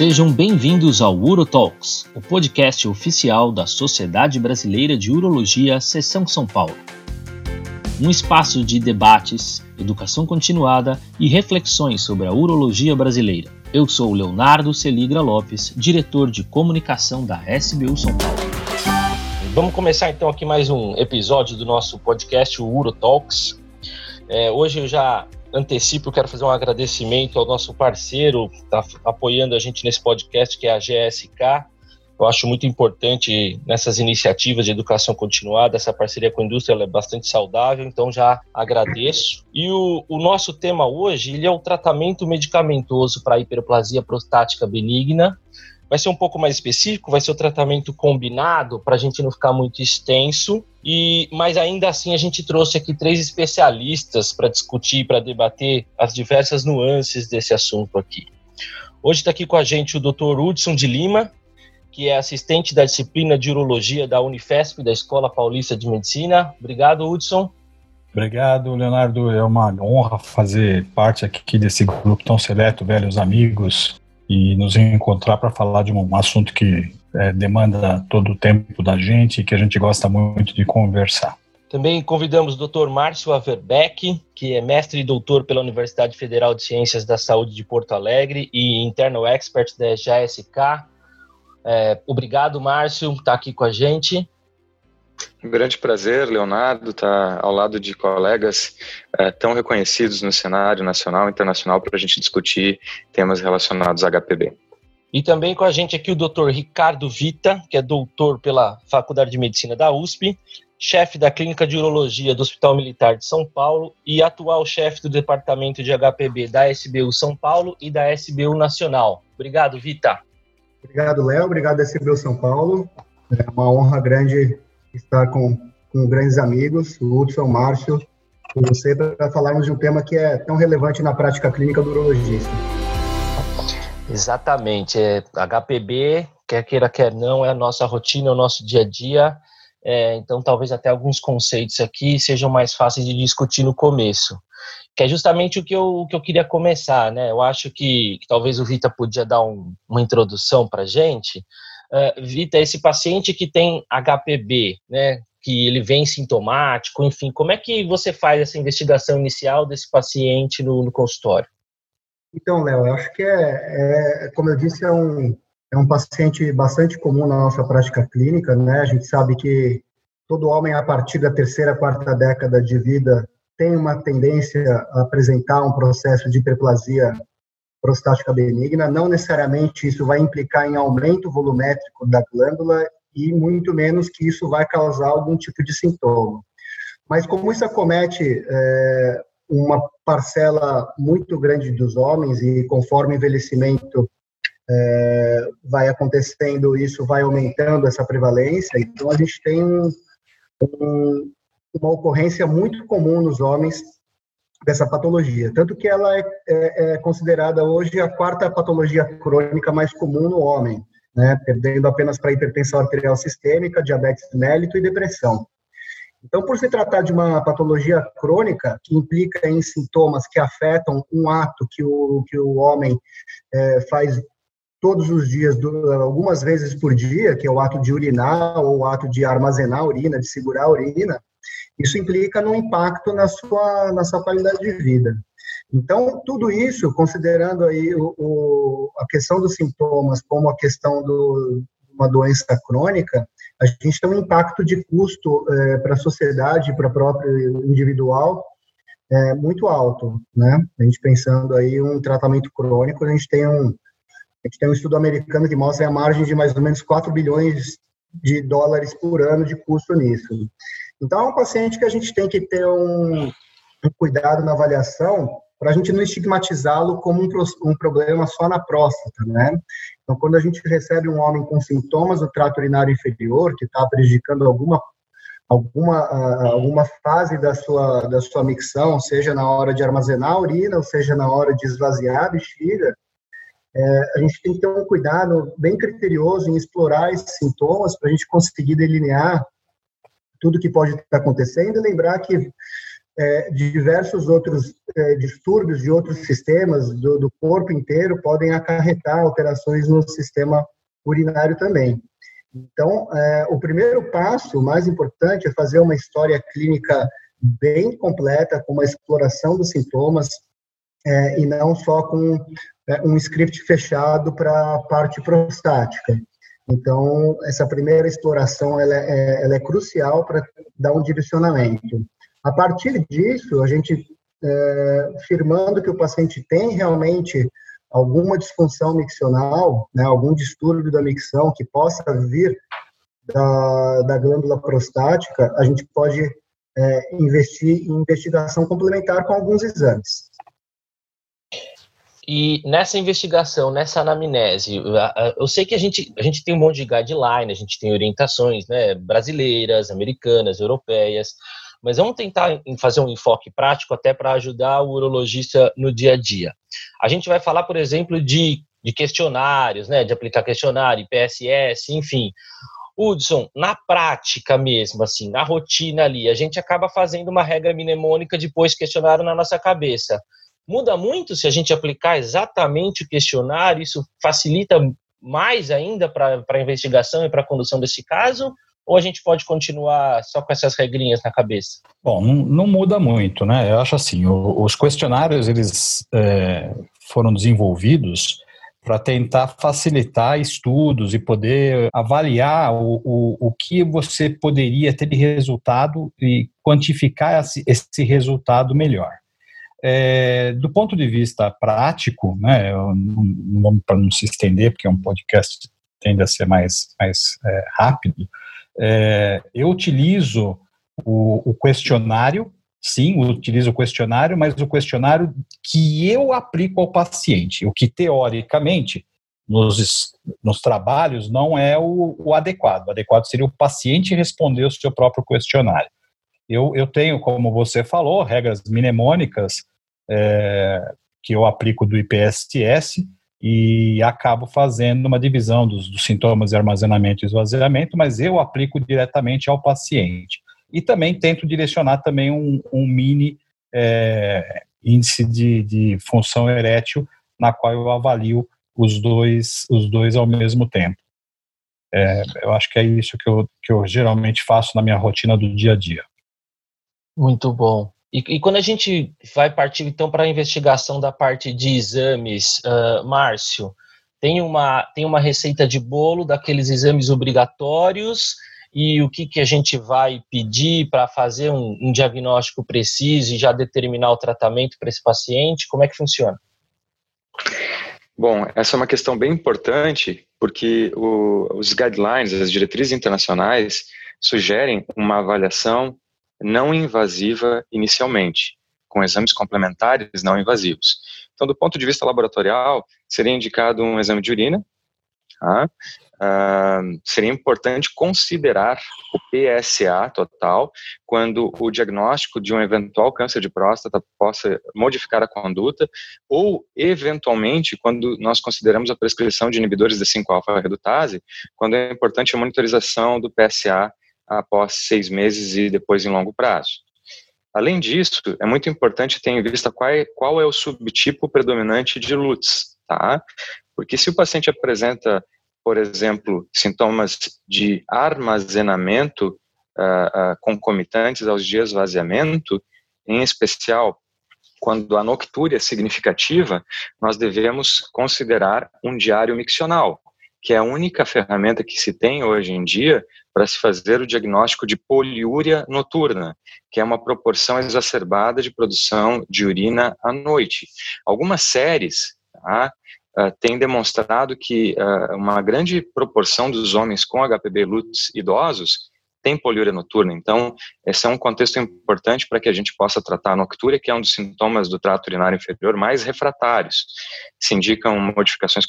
Sejam bem-vindos ao UroTalks, o podcast oficial da Sociedade Brasileira de Urologia, Seção São Paulo. Um espaço de debates, educação continuada e reflexões sobre a urologia brasileira. Eu sou Leonardo Celigra Lopes, diretor de comunicação da SBU São Paulo. Vamos começar então aqui mais um episódio do nosso podcast, o UroTalks. É, hoje eu já antecipo, quero fazer um agradecimento ao nosso parceiro que está apoiando a gente nesse podcast, que é a GSK. Eu acho muito importante nessas iniciativas de educação continuada, essa parceria com a indústria é bastante saudável, então já agradeço. E o, o nosso tema hoje ele é o tratamento medicamentoso para hiperplasia prostática benigna, vai ser um pouco mais específico, vai ser o tratamento combinado para a gente não ficar muito extenso. E mas ainda assim a gente trouxe aqui três especialistas para discutir, para debater as diversas nuances desse assunto aqui. Hoje está aqui com a gente o Dr. Hudson de Lima, que é assistente da disciplina de urologia da Unifesp, da Escola Paulista de Medicina. Obrigado, Hudson. Obrigado, Leonardo. É uma honra fazer parte aqui desse grupo tão seleto, velhos amigos, e nos encontrar para falar de um assunto que é, demanda todo o tempo da gente e que a gente gosta muito de conversar. Também convidamos o Dr. Márcio Averbeck, que é mestre e doutor pela Universidade Federal de Ciências da Saúde de Porto Alegre e internal expert da JSK. É, obrigado, Márcio, por estar aqui com a gente. Um grande prazer, Leonardo, estar ao lado de colegas é, tão reconhecidos no cenário nacional e internacional para a gente discutir temas relacionados a HPB. E também com a gente aqui o Dr. Ricardo Vita, que é doutor pela Faculdade de Medicina da USP, chefe da Clínica de Urologia do Hospital Militar de São Paulo e atual chefe do Departamento de HPB da SBU São Paulo e da SBU Nacional. Obrigado, Vita. Obrigado, Léo. Obrigado, SBU São Paulo. É uma honra grande estar com, com grandes amigos, o Hudson, o Márcio, com você, para falarmos de um tema que é tão relevante na prática clínica do urologista. Exatamente. É, HPB, quer queira, quer não, é a nossa rotina, é o nosso dia a dia. É, então, talvez até alguns conceitos aqui sejam mais fáceis de discutir no começo. Que é justamente o que eu, o que eu queria começar, né? Eu acho que, que talvez o Vita podia dar um, uma introdução para a gente, uh, Vita, esse paciente que tem HPB, né, que ele vem sintomático, enfim, como é que você faz essa investigação inicial desse paciente no, no consultório? Então, Léo, eu acho que é, é, como eu disse, é um, é um paciente bastante comum na nossa prática clínica, né? A gente sabe que todo homem, a partir da terceira, quarta década de vida, tem uma tendência a apresentar um processo de hiperplasia prostática benigna, não necessariamente isso vai implicar em aumento volumétrico da glândula e muito menos que isso vai causar algum tipo de sintoma. Mas como isso acomete é, uma parcela muito grande dos homens e conforme o envelhecimento é, vai acontecendo, isso vai aumentando essa prevalência, então a gente tem um, um, uma ocorrência muito comum nos homens dessa patologia. Tanto que ela é, é, é, considerada hoje a quarta patologia crônica mais comum no homem, né, perdendo apenas para hipertensão arterial sistêmica, diabetes mellito e depressão. Então, por se tratar de uma patologia crônica que implica em sintomas que afetam um ato que o, que o homem é, faz todos os dias, algumas vezes por dia, que é o ato de urinar ou o ato de armazenar a urina, de segurar a urina, isso implica no impacto na sua, na sua qualidade de vida. Então, tudo isso, considerando aí o, o, a questão dos sintomas como a questão de uma doença crônica, a gente tem um impacto de custo é, para a sociedade, para o próprio individual, é, muito alto, né? A gente pensando aí um tratamento crônico, a gente tem um, a gente tem um estudo americano que mostra a margem de mais ou menos 4 bilhões de dólares por ano de custo nisso. Então, é um paciente que a gente tem que ter um, um cuidado na avaliação para a gente não estigmatizá-lo como um, um, problema só na próstata, né? Então, quando a gente recebe um homem com sintomas do trato urinário inferior, que está prejudicando alguma alguma alguma fase da sua da sua micção, seja na hora de armazenar a urina, ou seja na hora de esvaziar a bexiga, é, a gente tem que ter um cuidado bem criterioso em explorar esses sintomas para a gente conseguir delinear tudo que pode estar acontecendo e lembrar que é, diversos outros é, distúrbios de outros sistemas do, do, corpo inteiro podem acarretar alterações no sistema urinário também. Então, é, o primeiro passo, mais importante, é fazer uma história clínica bem completa, com uma exploração dos sintomas, é, e não só com é, um script fechado para a parte prostática. Então, essa primeira exploração ela é, ela é crucial para dar um direcionamento. A partir disso, a gente, é, firmando que o paciente tem realmente alguma disfunção miccional, né, algum distúrbio da micção que possa vir da, da glândula prostática, a gente pode é, investir em investigação complementar com alguns exames. E nessa investigação, nessa anamnese, eu sei que a gente, a gente tem um monte de guideline, a gente tem orientações né, brasileiras, americanas, europeias, mas vamos tentar fazer um enfoque prático até para ajudar o urologista no dia a dia. A gente vai falar, por exemplo, de, de questionários, né, de aplicar questionário, PSS, enfim. Hudson, na prática mesmo, assim, na rotina ali, a gente acaba fazendo uma regra mnemônica depois questionário na nossa cabeça. Muda muito se a gente aplicar exatamente o questionário, isso facilita mais ainda para a investigação e para a condução desse caso? Ou a gente pode continuar só com essas regrinhas na cabeça? Bom, não, não muda muito, né? Eu acho assim, o, os questionários eles é, foram desenvolvidos para tentar facilitar estudos e poder avaliar o, o, o que você poderia ter de resultado e quantificar esse, esse resultado melhor. É, do ponto de vista prático, né, para não se estender, porque é um podcast tende a ser mais, mais é, rápido, é, eu utilizo o, o questionário sim, utilizo o questionário, mas o questionário que eu aplico ao paciente, o que teoricamente nos, nos trabalhos não é o, o, adequado. O adequado seria o paciente responder o seu próprio questionário. Eu, eu tenho, como você falou, regras mnemônicas é, que eu aplico do IPSS e acabo fazendo uma divisão dos, dos sintomas de armazenamento e esvaziamento, mas eu aplico diretamente ao paciente e também tento direcionar também um, um mini é, índice de, de função erétil na qual eu avalio os dois, os dois ao mesmo tempo. É, eu acho que é isso que eu, que eu geralmente faço na minha rotina do dia a dia. Muito bom. E, e quando a gente vai partir então para a investigação da parte de exames, uh, Márcio, tem uma, tem uma receita de bolo daqueles exames obrigatórios e o que, que a gente vai pedir para fazer um, um, diagnóstico preciso e já determinar o tratamento para esse paciente? Como é que funciona? Bom, essa é uma questão bem importante, porque o, os guidelines, as diretrizes internacionais, sugerem uma avaliação não invasiva inicialmente, com exames complementares não invasivos. Então, do ponto de vista laboratorial, seria indicado um exame de urina, tá? Uh, seria importante considerar o PSA total quando o diagnóstico de um eventual câncer de próstata possa modificar a conduta ou, eventualmente, quando nós consideramos a prescrição de inibidores de 5-alfa-redutase, quando é importante a monitorização do PSA após seis meses e depois em longo prazo. Além disso, é muito importante ter em vista qual é, qual é o subtipo predominante de LUTS, tá? Porque se o paciente apresenta por exemplo, sintomas de armazenamento uh, uh, concomitantes aos dias de esvaziamento, em especial quando a noctúria é significativa, nós devemos considerar um diário miccional, que é a única ferramenta que se tem hoje em dia para se fazer o diagnóstico de poliúria noturna, que é uma proporção exacerbada de produção de urina à noite. Algumas séries tá, uh, tem demonstrado que uh, uma grande proporção dos homens com HPV LUTS idosos tem poliúria noturna. Então, esse é um contexto importante para que a gente possa tratar a noctúria, que é um dos sintomas do trato urinário inferior mais refratários. Se indicam modificações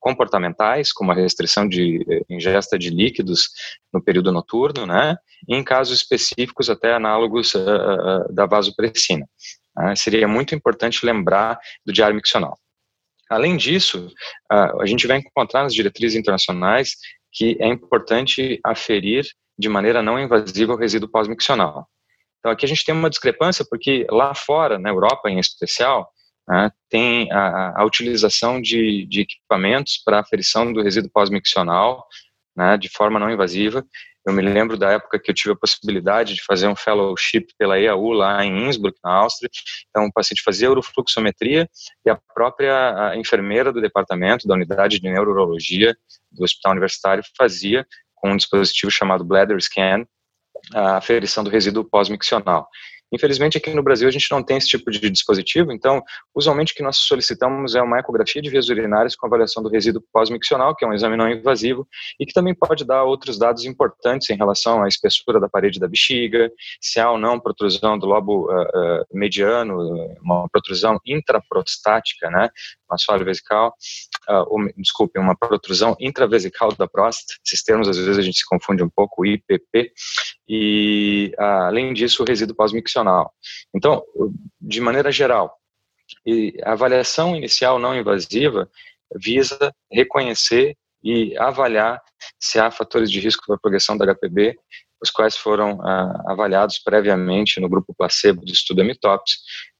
comportamentais, como a restrição de eh, ingesta de líquidos no período noturno, né? E em casos específicos, até análogos uh, da vasopressina. Uh, seria muito importante lembrar do diário miccional. Além disso, a gente vai encontrar nas diretrizes internacionais que é importante aferir de maneira não invasiva o resíduo pós-miccional. Então aqui a gente tem uma discrepância porque lá fora, na Europa em especial, né, tem a, a utilização de, de equipamentos para aferição do resíduo pós-miccional né, de forma não invasiva. Eu me lembro da época que eu tive a possibilidade de fazer um fellowship pela EAU lá em Innsbruck, na Áustria. Então, o paciente fazia urofluxometria e a própria a enfermeira do departamento, da unidade de neurologia do Hospital Universitário, fazia com um dispositivo chamado Bladder Scan a aferição do resíduo pós-miccional. Infelizmente, aqui no Brasil, a gente não tem esse tipo de dispositivo, então, usualmente o que nós solicitamos é uma ecografia de vias urinárias com avaliação do resíduo pós-miccional, que é um exame não invasivo, e que também pode dar outros dados importantes em relação à espessura da parede da bexiga, se há ou não protrusão do lobo uh, uh, mediano, uma protrusão intraprostática, né, uma assoalho vesical, uh, desculpe, uma protrusão intravesical da próstata, esses termos às vezes a gente se confunde um pouco, IPP, e além disso o resíduo pós-miccional. Então, de maneira geral, a avaliação inicial não invasiva visa reconhecer e avaliar se há fatores de risco para a progressão da HPB, os quais foram ah, avaliados previamente no grupo placebo do estudo Amitópse,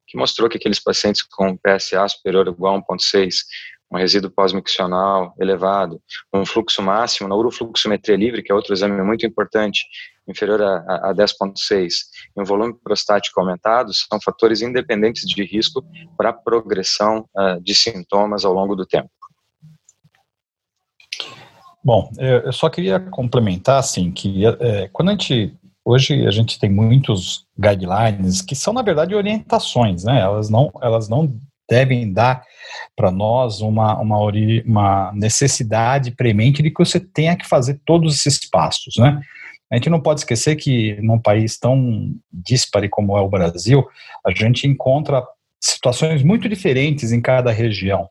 que mostrou que aqueles pacientes com PSA superior ou igual a 1.6, um resíduo pós-miccional elevado, um fluxo máximo na urofluxometria livre, que é outro exame muito importante, inferior a, a 10.6, e um volume prostático aumentado, são fatores independentes de risco para progressão uh, de sintomas ao longo do tempo. Bom, eu só queria complementar, assim, que é, quando a gente hoje a gente tem muitos guidelines que são na verdade orientações, né? Elas não, elas não devem dar para nós uma, uma, uma necessidade premente de que você tenha que fazer todos esses passos, né? A gente não pode esquecer que num país tão dispare como é o Brasil, a gente encontra situações muito diferentes em cada região.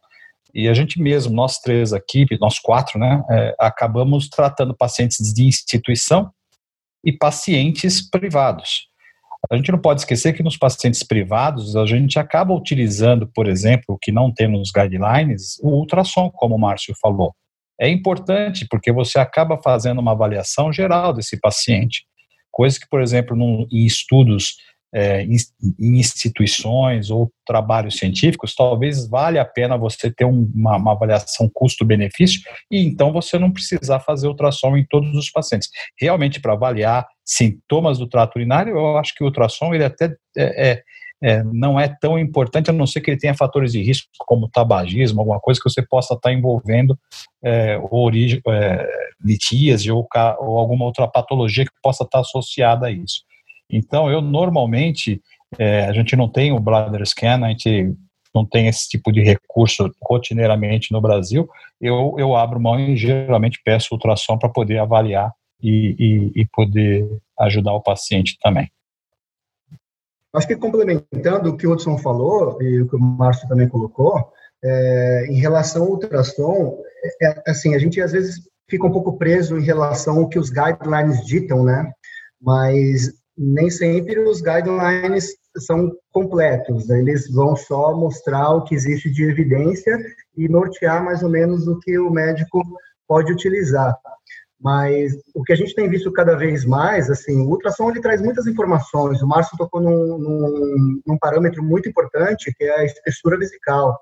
E a gente mesmo, nós três aqui, nós quatro, né, é, acabamos tratando pacientes de instituição e pacientes privados. A gente não pode esquecer que nos pacientes privados a gente acaba utilizando, por exemplo, que não tem nos guidelines, o ultrassom, como o Márcio falou. É importante porque você acaba fazendo uma avaliação geral desse paciente, coisa que, por exemplo, num, em estudos é, em, instituições ou trabalhos científicos, talvez valha a pena você ter uma, uma avaliação custo-benefício e então você não precisar fazer ultrassom em todos os pacientes. Realmente, para avaliar sintomas do trato urinário, eu acho que o ultrassom ele até é, é, é, não é tão importante, a não ser que ele tenha fatores de risco, como tabagismo, alguma coisa que você possa estar envolvendo é, origem, é, litíase ou, ou alguma outra patologia que possa estar associada a isso. Então, eu normalmente, é, a gente não tem o bladder scan, a gente não tem esse tipo de recurso rotineiramente no Brasil, eu, eu abro mão e geralmente peço ultrassom para poder avaliar e, e, e, poder ajudar o paciente também. Acho que complementando o que o Hudson falou e o que o Márcio também colocou, é, em relação ao ultrassom, é, é, assim, a gente às vezes fica um pouco preso em relação ao que os guidelines ditam, né? Mas nem sempre os guidelines são completos, né? eles vão só mostrar o que existe de evidência e nortear mais ou menos o que o médico pode utilizar. Mas o que a gente tem visto cada vez mais, assim, o ultrassom ele traz muitas informações. O Márcio tocou num, num, num parâmetro muito importante, que é a espessura vesical.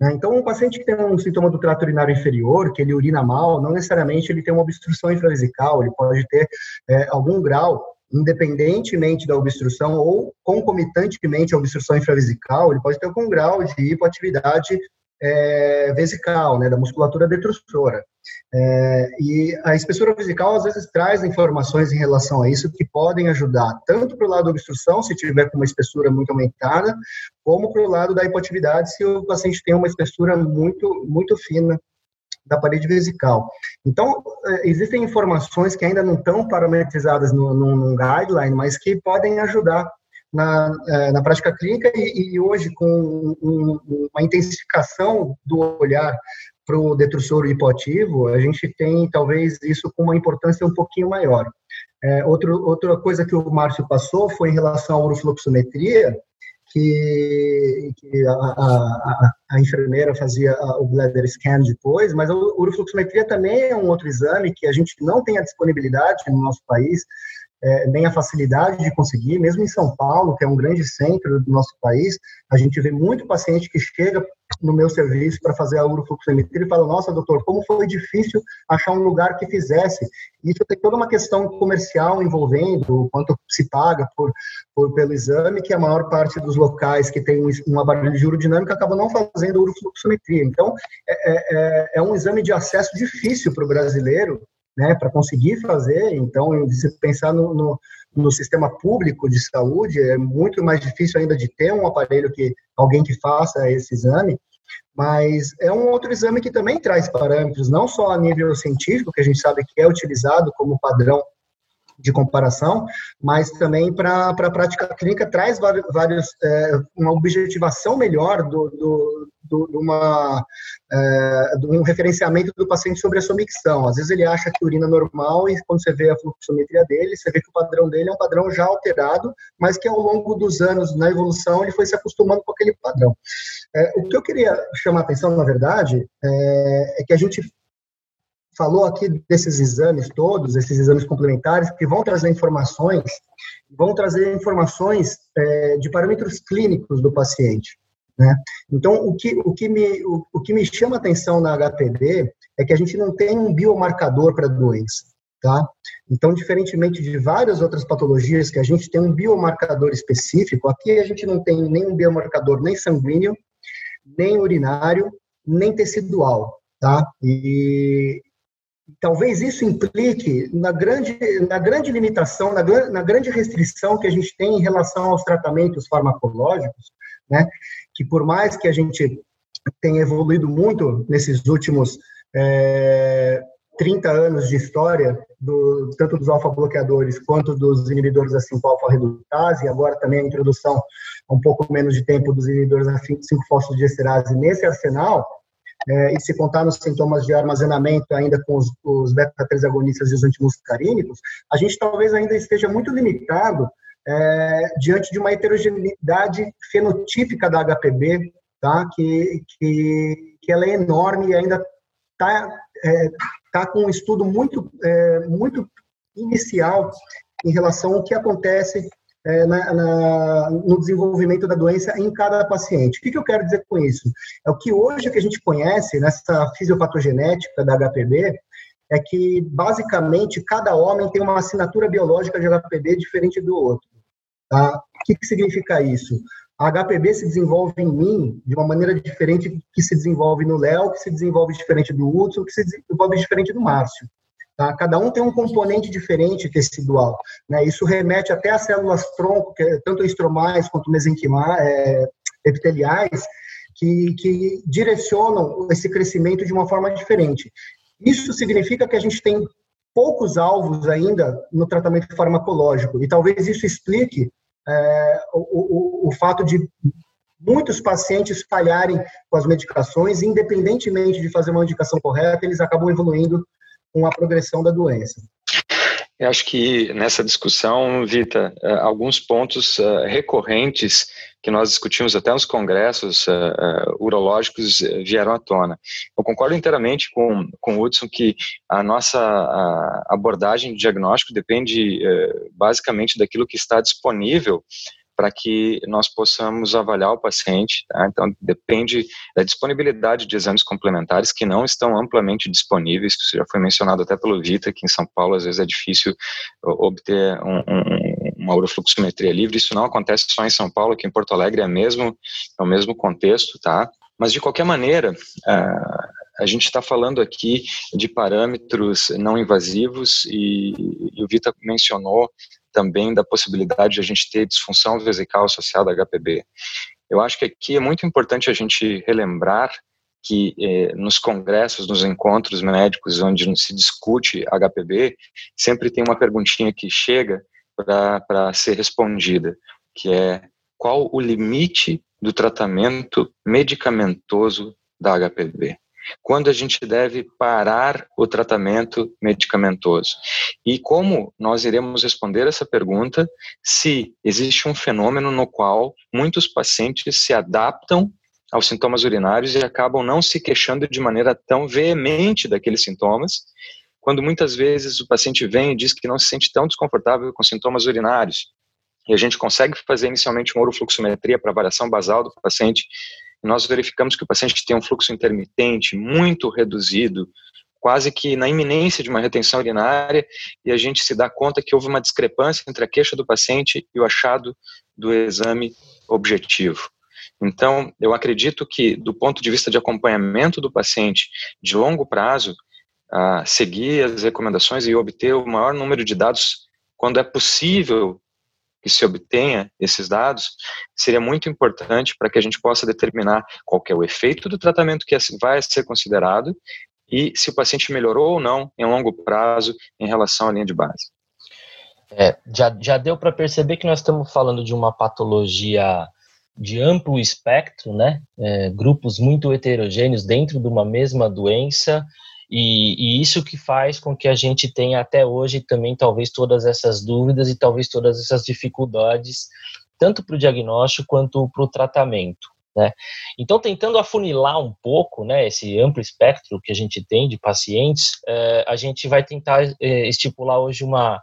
Né? Então, um paciente que tem um sintoma do trato urinário inferior, que ele urina mal, não necessariamente ele tem uma obstrução infravesical, ele pode ter é, algum grau independentemente da obstrução ou concomitantemente à obstrução infravesical, ele pode ter algum grau de hipoatividade é, vesical, né, da musculatura detrusora. É, e a espessura vesical às vezes traz informações em relação a isso que podem ajudar tanto para o lado da obstrução, se tiver com uma espessura muito aumentada, como para o lado da hipoatividade, se o paciente tem uma espessura muito, muito fina da parede vesical. Então, é, existem informações que ainda não estão parametrizadas no guideline, mas que podem ajudar na, é, na prática clínica e, e hoje com um, uma intensificação do olhar para o detrusor hipoativo, a gente tem talvez isso com uma importância um pouquinho maior. É, outro, outra coisa que o Márcio passou foi em relação à urofluxometria, que, que a, a, a, enfermeira fazia o bladder scan depois, mas a urofluxometria também é um outro exame que a gente não tem a disponibilidade no nosso país, é, nem a facilidade de conseguir, mesmo em São Paulo, que é um grande centro do nosso país, a gente vê muito paciente que chega no meu serviço para fazer a urofluxometria e fala, nossa, doutor, como foi difícil achar um lugar que fizesse. Isso tem toda uma questão comercial envolvendo, quanto se paga por, por, pelo exame, que a maior parte dos locais que tem um aparelho de urodinâmica acabam não fazendo urofluxometria. Então, é, é, é, é um exame de acesso difícil para o brasileiro, né, para conseguir fazer. Então, se pensar no, no, no, sistema público de saúde, é muito mais difícil ainda de ter um aparelho que alguém que faça esse exame. Mas é um outro exame que também traz parâmetros, não só a nível científico, que a gente sabe que é utilizado como padrão de comparação, mas também para a prática clínica traz vários, é, uma objetivação melhor do, do, do, de, uma, é, de um referenciamento do paciente sobre a sua micção. Às vezes ele acha que urina normal e quando você vê a fluxometria dele, você vê que o padrão dele é um padrão já alterado, mas que ao longo dos anos na evolução ele foi se acostumando com aquele padrão. É, o que eu queria chamar a atenção, na verdade, é, é que a gente falou aqui desses exames todos, esses exames complementares, que vão trazer informações, vão trazer informações é, de parâmetros clínicos do paciente. Né? Então, o que, o, que me, o, o que me chama atenção na HPV é que a gente não tem um biomarcador para doença. Tá? Então, diferentemente de várias outras patologias que a gente tem um biomarcador específico, aqui a gente não tem nenhum biomarcador nem sanguíneo, nem urinário, nem tecidual, tá? E, talvez isso implique na grande, na grande limitação, na, na grande restrição que a gente tem em relação aos tratamentos farmacológicos, né? Que por mais que a gente tenha evoluído muito nesses últimos é, 30 anos de história, do, tanto dos alfa-bloqueadores quanto dos inibidores da 5-alfa-redutase, e agora também a introdução, um pouco menos de tempo, dos inibidores da 5-fosfodiesterase nesse arsenal, é, e se contar nos sintomas de armazenamento ainda com os, os beta-3 agonistas e os antimuscarínicos, a gente talvez ainda esteja muito limitado é, diante de uma heterogeneidade fenotípica da HPB, tá? que, que, que ela é enorme e ainda está é, tá com um estudo muito, é, muito inicial em relação ao que acontece é, na, na, no desenvolvimento da doença em cada paciente. O que, que, eu quero dizer com isso? É o que hoje que a gente conhece nessa fisiopatogenética da HPV é que basicamente cada homem tem uma assinatura biológica de HPV diferente do outro. Tá? O que, que significa isso? A HPV se desenvolve em mim de uma maneira diferente que se desenvolve no Léo, que se desenvolve diferente do Hudson, que se desenvolve diferente do Márcio. Tá? Cada um tem um componente diferente tecidual. Né? Isso remete até às células tronco, que é tanto estromais quanto mesenquimais, é, epiteliais, que, que direcionam esse crescimento de uma forma diferente. Isso significa que a gente tem poucos alvos ainda no tratamento farmacológico, e talvez isso explique é, o, o, o fato de muitos pacientes falharem com as medicações, independentemente de fazer uma indicação correta, eles acabam evoluindo com a progressão da doença. Eu acho que nessa discussão, Vita, eh, alguns pontos eh, recorrentes que nós discutimos até nos congressos uh, urológicos vieram à tona. Eu concordo inteiramente com, com o Hudson que a nossa abordagem de diagnóstico depende basicamente daquilo que está disponível para que nós possamos avaliar o paciente. Tá? Então, depende da disponibilidade de exames complementares que não estão amplamente disponíveis, que já foi mencionado até pelo Vita, que em São Paulo às vezes é difícil obter um, um, uma urofluxometria livre. Isso não acontece só em São Paulo, que em Porto Alegre é, mesmo, é o mesmo contexto, tá? Mas, de qualquer maneira, uh, a gente está falando aqui de parâmetros não invasivos e, e o Vita mencionou também da possibilidade de a gente ter disfunção vesical associada a HPB. Eu acho que aqui é muito importante a gente relembrar que eh, nos congressos, nos encontros médicos onde se discute HPB, sempre tem uma perguntinha que chega para ser respondida, que é qual o limite do tratamento medicamentoso da HPV? Quando a gente deve parar o tratamento medicamentoso. E como nós iremos responder essa pergunta se existe um fenômeno no qual muitos pacientes se adaptam aos sintomas urinários e acabam não se queixando de maneira tão veemente daqueles sintomas, quando muitas vezes o paciente vem e diz que não se sente tão desconfortável com sintomas urinários. E a gente consegue fazer inicialmente uma urofluxometria para avaliação basal do paciente, nós verificamos que o paciente tem um fluxo intermitente muito reduzido, quase que na iminência de uma retenção urinária, e a gente se dá conta que houve uma discrepância entre a queixa do paciente e o achado do exame objetivo. Então, eu acredito que, do ponto de vista de acompanhamento do paciente de longo prazo, seguir as recomendações e obter o maior número de dados quando é possível que se obtenha esses dados, seria muito importante para que a gente possa determinar qual é o efeito do tratamento que vai ser considerado e se o paciente melhorou ou não em longo prazo em relação à linha de base. É, já, já deu para perceber que nós estamos falando de uma patologia de amplo espectro, né? É, grupos muito heterogêneos dentro de uma mesma doença, e, e, isso que faz com que a gente tenha até hoje também talvez todas essas dúvidas e talvez todas essas dificuldades, tanto para o diagnóstico quanto para o tratamento. Né? Então, tentando afunilar um pouco né, esse amplo espectro que a gente tem de pacientes, é, a gente vai tentar é, estipular hoje uma,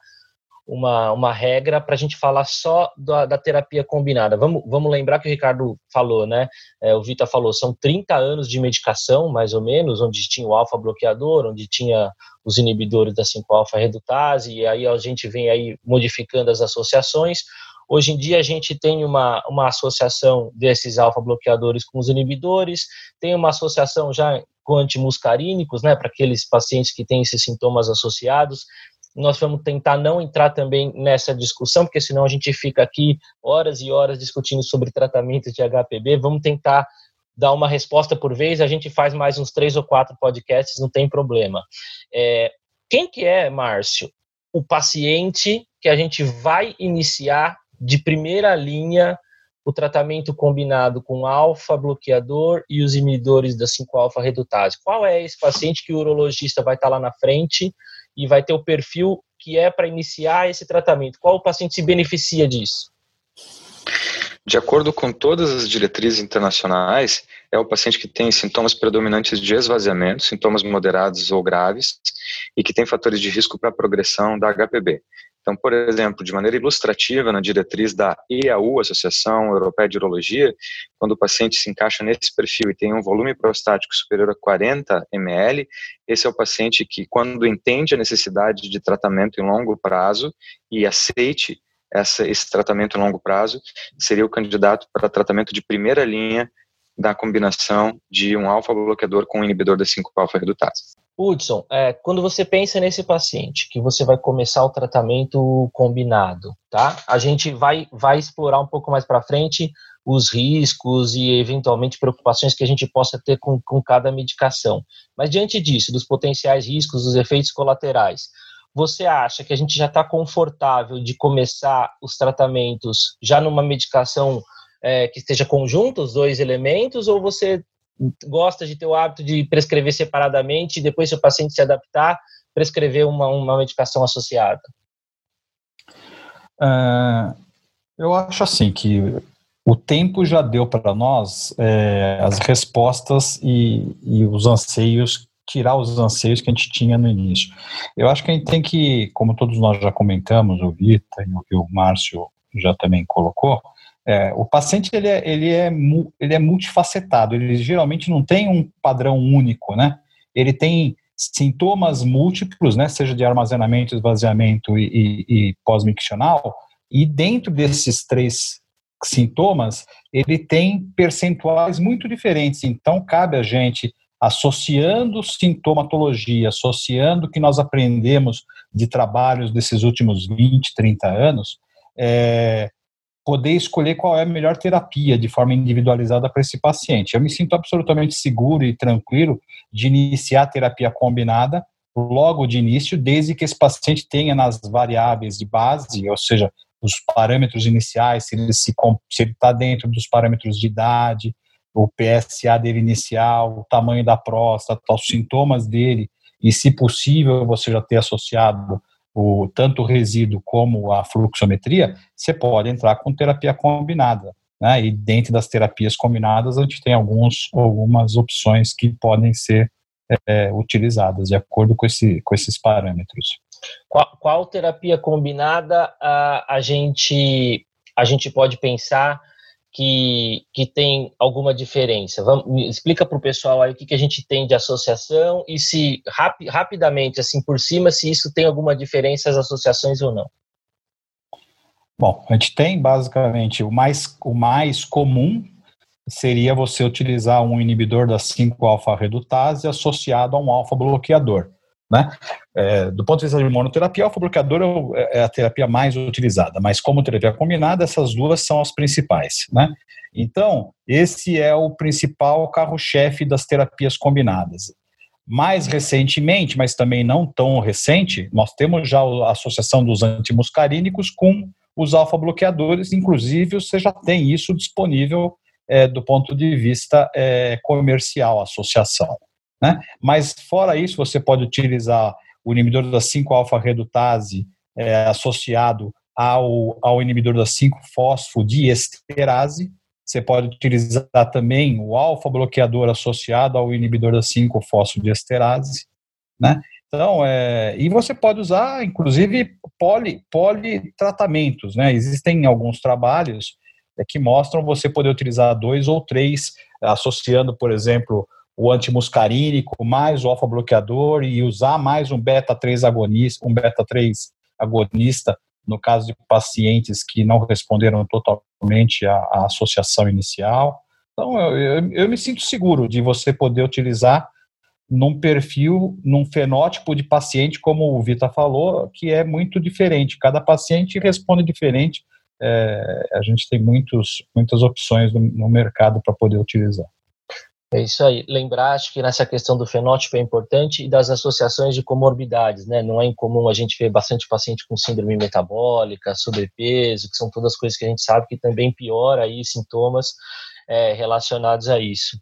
uma, uma regra para a gente falar só da, da, terapia combinada. Vamos, vamos lembrar que o Ricardo falou, né? É, o Vita falou, são 30 anos de medicação, mais ou menos, onde tinha o alfa-bloqueador, onde tinha os inibidores da 5-alfa-redutase, e aí a gente vem aí modificando as associações. Hoje em dia a gente tem uma, uma associação desses alfa-bloqueadores com os inibidores, tem uma associação já com antimuscarínicos, né, para aqueles pacientes que têm esses sintomas associados, nós vamos tentar não entrar também nessa discussão, porque senão a gente fica aqui horas e horas discutindo sobre tratamento de HPB. Vamos tentar dar uma resposta por vez. A gente faz mais uns três ou quatro podcasts, não tem problema. É, quem que é, Márcio, o paciente que a gente vai iniciar de primeira linha o tratamento combinado com alfa bloqueador e os inibidores da 5-alfa redutase. Qual é esse paciente que o urologista vai estar lá na frente e vai ter o perfil que é para iniciar esse tratamento. Qual o paciente se beneficia disso? De acordo com todas as diretrizes internacionais, é o paciente que tem sintomas predominantes de esvaziamento, sintomas moderados ou graves, e que tem fatores de risco para a progressão da HPB. Então, por exemplo, de maneira ilustrativa, na diretriz da EAU, Associação Europeia de Urologia, quando o paciente se encaixa nesse perfil e tem um volume prostático superior a 40 ml, esse é o paciente que, quando entende a necessidade de tratamento em longo prazo e aceite essa, esse tratamento em longo prazo, seria o candidato para tratamento de primeira linha da combinação de um alfa-bloqueador com um inibidor da 5-alfa-redutase. Hudson, é, quando você pensa nesse paciente que você vai começar o tratamento combinado, tá? A gente vai, vai explorar um pouco mais para frente os riscos e eventualmente preocupações que a gente possa ter com, com cada medicação. Mas diante disso, dos potenciais riscos, dos efeitos colaterais, você acha que a gente já está confortável de começar os tratamentos já numa medicação é, que esteja conjunto, os dois elementos, ou você gosta de ter o hábito de prescrever separadamente e depois, se o paciente se adaptar, prescrever uma, uma medicação associada? Uh, eu acho assim que o tempo já deu para nós é, as respostas e, e, os anseios, tirar os anseios que a gente tinha no início. Eu acho que a gente tem que, como todos nós já comentamos, o Vita e o Márcio já também colocou, é, o paciente ele é, ele, é, ele é multifacetado, ele geralmente não tem um padrão único, né? Ele tem sintomas múltiplos, né? Seja de armazenamento, esvaziamento e, e, e pós-miccional, e dentro desses três sintomas, ele tem percentuais muito diferentes. Então, cabe a gente, associando sintomatologia, associando o que nós aprendemos de trabalhos desses últimos 20, 30 anos, é, poder escolher qual é a melhor terapia de forma individualizada para esse paciente. Eu me sinto absolutamente seguro e tranquilo de iniciar a terapia combinada logo de início, desde que esse paciente tenha nas variáveis de base, ou seja, os parâmetros iniciais, se ele se, está dentro dos parâmetros de idade, o PSA dele inicial, o tamanho da próstata, os sintomas dele, e se possível você já ter associado o, tanto o resíduo como a fluxometria, você pode entrar com terapia combinada. Né? E dentro das terapias combinadas, a gente tem alguns, algumas opções que podem ser é, utilizadas de acordo com, esse, com esses parâmetros. Qual, qual terapia combinada a, a, gente, a gente pode pensar que, que tem alguma diferença? Vamos, explica para o pessoal aí o que, que a gente tem de associação e se, rap, rapidamente, assim, por cima, se isso tem alguma diferença as associações ou não. Bom, a gente tem basicamente o mais, o mais comum seria você utilizar um inibidor da 5-alfa-redutase associado a um alfa-bloqueador. Né? É, do ponto de vista de monoterapia, o alfa-bloqueador é, é a terapia mais utilizada, mas como terapia combinada, essas duas são as principais. Né? Então, esse é o principal carro-chefe das terapias combinadas. Mais recentemente, mas também não tão recente, nós temos já a associação dos antimuscarínicos com os alfa-bloqueadores, inclusive você já tem isso disponível é, do ponto de vista é, comercial, associação. Né? Mas, fora isso, você pode utilizar o inibidor da 5-alfa-redutase é, associado ao, ao inibidor da 5-fosfodiesterase. Você pode utilizar também o alfa-bloqueador associado ao inibidor da 5-fosfodiesterase. Né? Então, é, e você pode usar, inclusive, poli, politratamentos. Né? Existem alguns trabalhos é, que mostram você poder utilizar dois ou três, associando, por exemplo, o antimuscarínico mais o alfa-bloqueador e usar mais um beta-3 agonista, um beta-3 agonista no caso de pacientes que não responderam totalmente à, à associação inicial. Então, eu, eu, eu, me sinto seguro de você poder utilizar num perfil, num fenótipo de paciente, como o Vita falou, que é muito diferente. Cada paciente responde diferente é, a gente tem muitos, muitas opções no, no mercado para poder utilizar. É isso aí. Lembrar, acho que nessa questão do fenótipo é importante e das associações de comorbidades, né? Não é incomum a gente ver bastante paciente com síndrome metabólica, sobrepeso, que são todas coisas que a gente sabe que também piora aí sintomas é, relacionados a isso.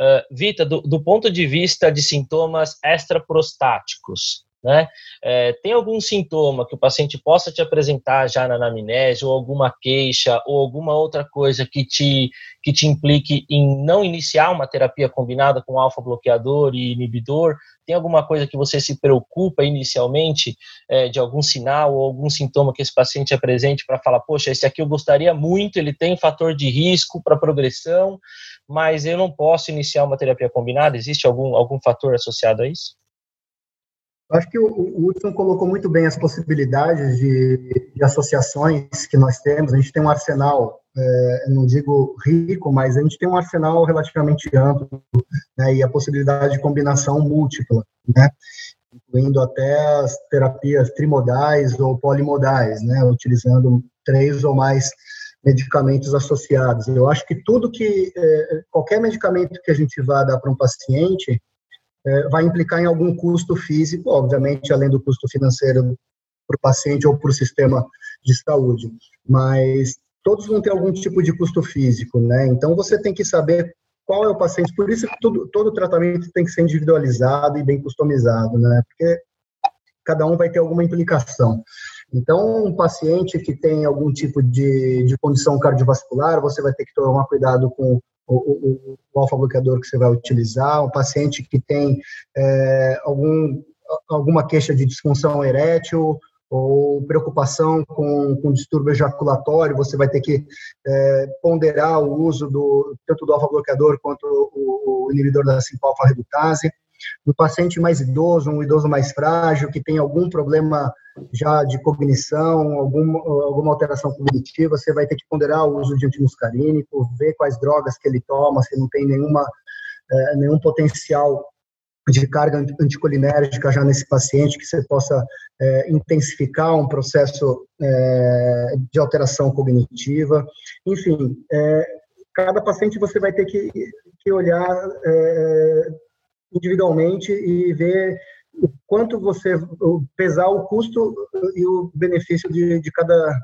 Uh, Vita, do, do ponto de vista de sintomas extraprostáticos, né? É, tem algum sintoma que o paciente possa te apresentar já na anamnese, ou alguma queixa, ou alguma outra coisa que te, que te implique em não iniciar uma terapia combinada com alfa-bloqueador e inibidor? Tem alguma coisa que você se preocupa inicialmente é, de algum sinal ou algum sintoma que esse paciente apresente para falar, poxa, esse aqui eu gostaria muito, ele tem fator de risco para progressão, mas eu não posso iniciar uma terapia combinada? Existe algum, algum fator associado a isso? Acho que o, Hudson colocou muito bem as possibilidades de, de, associações que nós temos. A gente tem um arsenal, é, não digo rico, mas a gente tem um arsenal relativamente amplo né, e a possibilidade de combinação múltipla, né, incluindo até as terapias trimodais ou polimodais, né, utilizando três ou mais medicamentos associados. Eu acho que tudo que, é, qualquer medicamento que a gente vá dar para um paciente, vai implicar em algum custo físico, obviamente, além do custo financeiro para o paciente ou para o sistema de saúde, mas todos vão ter algum tipo de custo físico, né? Então você tem que saber qual é o paciente, por isso que tudo, todo tratamento tem que ser individualizado e bem customizado, né? Porque cada um vai ter alguma implicação. Então, um paciente que tem algum tipo de, de condição cardiovascular, você vai ter que tomar cuidado com o, o, o alfa-bloqueador que você vai utilizar, um paciente que tem é, algum, alguma queixa de disfunção erétil ou preocupação com, com distúrbio ejaculatório, você vai ter que é, ponderar o uso do, tanto do alfa-bloqueador quanto o, o inibidor da 5-alfa-redutase. No paciente mais idoso, um idoso mais frágil, que tem algum problema já de cognição, alguma, alguma alteração cognitiva, você vai ter que ponderar o uso de antimuscarínico, ver quais drogas que ele toma, se não tem nenhuma, é, nenhum potencial de carga anticolinérgica já nesse paciente, que você possa é, intensificar um processo é, de alteração cognitiva. Enfim, é, cada paciente você vai ter que, que olhar é, individualmente e ver o quanto você pesar o custo e o benefício de, de cada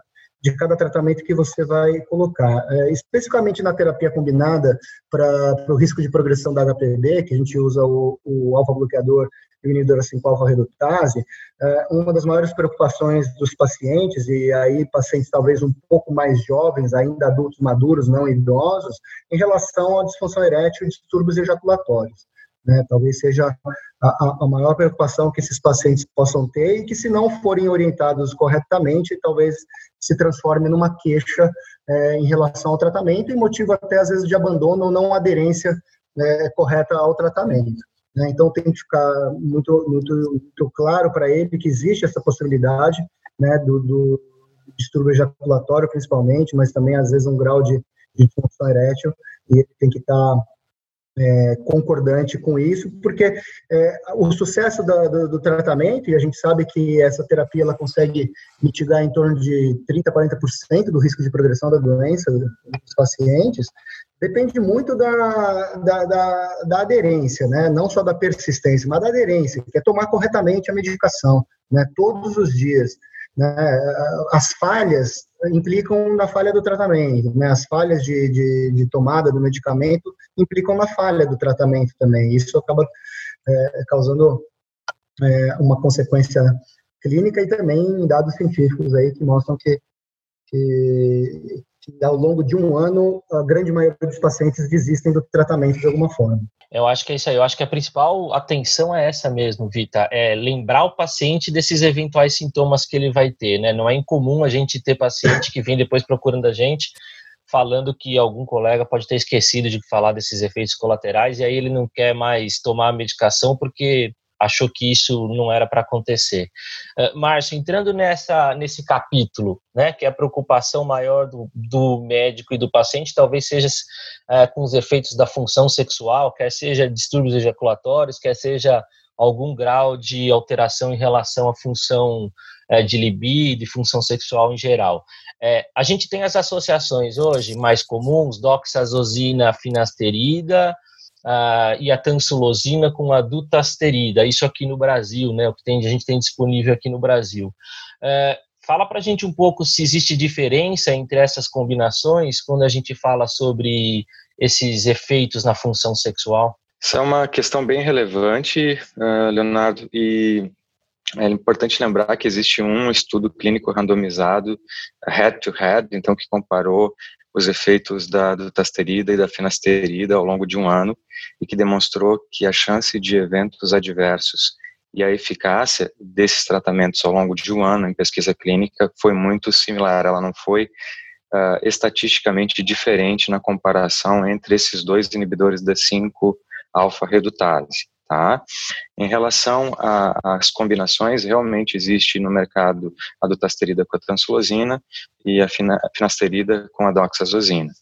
de cada tratamento que você vai colocar. É, especificamente na terapia combinada, para o risco de progressão da HPV, que a gente usa o, o alfa-bloqueador e o inibidor 5-alfa-redutase, é, uma das maiores preocupações dos pacientes, e aí pacientes talvez um pouco mais jovens, ainda adultos maduros, não idosos, em relação à disfunção erétil e distúrbios ejaculatórios. Né? Talvez seja a, a, maior preocupação que esses pacientes possam ter e que, se não forem orientados corretamente, talvez se transforme numa queixa é, em relação ao tratamento e motivo até, às vezes, de abandono ou não aderência né, correta ao tratamento. Né? Então, tem que ficar muito, muito, muito claro para ele que existe essa possibilidade né, do, do distúrbio ejaculatório, principalmente, mas também, às vezes, um grau de, de disfunção erétil, e ele tem que estar tá é, concordante com isso, porque é, o sucesso do, do, tratamento, e a gente sabe que essa terapia ela consegue mitigar em torno de 30% a 40% do risco de progressão da doença dos pacientes, depende muito da, da, da, da, aderência, né? não só da persistência, mas da aderência, que é tomar corretamente a medicação, né? todos os dias. Né? As falhas implicam na falha do tratamento, né? As falhas de, de, de, tomada do medicamento implicam na falha do tratamento também. Isso acaba é, causando é, uma consequência clínica e também dados científicos aí que mostram que, que, que ao longo de um ano a grande maioria dos pacientes desistem do tratamento de alguma forma. Eu acho que é isso aí. Eu acho que a principal atenção é essa mesmo, Vita. É lembrar o paciente desses eventuais sintomas que ele vai ter, né? Não é incomum a gente ter paciente que vem depois procurando a gente falando que algum colega pode ter esquecido de falar desses efeitos colaterais e aí ele não quer mais tomar a medicação porque achou que isso não era para acontecer. Uh, Márcio, entrando nessa, nesse capítulo, né, que é a preocupação maior do, do médico e do paciente, talvez seja uh, com os efeitos da função sexual, quer seja distúrbios ejaculatórios, quer seja algum grau de alteração em relação à função uh, de libido e função sexual em geral. a gente tem as associações hoje mais comuns, doxazosina finasterida, uh, e a tansulosina com a dutasterida, isso aqui no Brasil, né, o que tem, a gente tem disponível aqui no Brasil. Uh, fala para a gente um pouco se existe diferença entre essas combinações quando a gente fala sobre esses efeitos na função sexual. Isso é uma questão bem relevante, uh, Leonardo, e é importante lembrar que existe um estudo clínico randomizado, head-to-head, -head, então que comparou os efeitos da dutasterida e da finasterida ao longo de um ano e que demonstrou que a chance de eventos adversos e a eficácia desses tratamentos ao longo de um ano em pesquisa clínica foi muito similar. Ela não foi uh, estatisticamente diferente na comparação entre esses dois inibidores da 5-alfa-redutase. Tá? Em relação às combinações, realmente existe no mercado a dutasterida com a tansulosina e a finasterida com a doxazosina.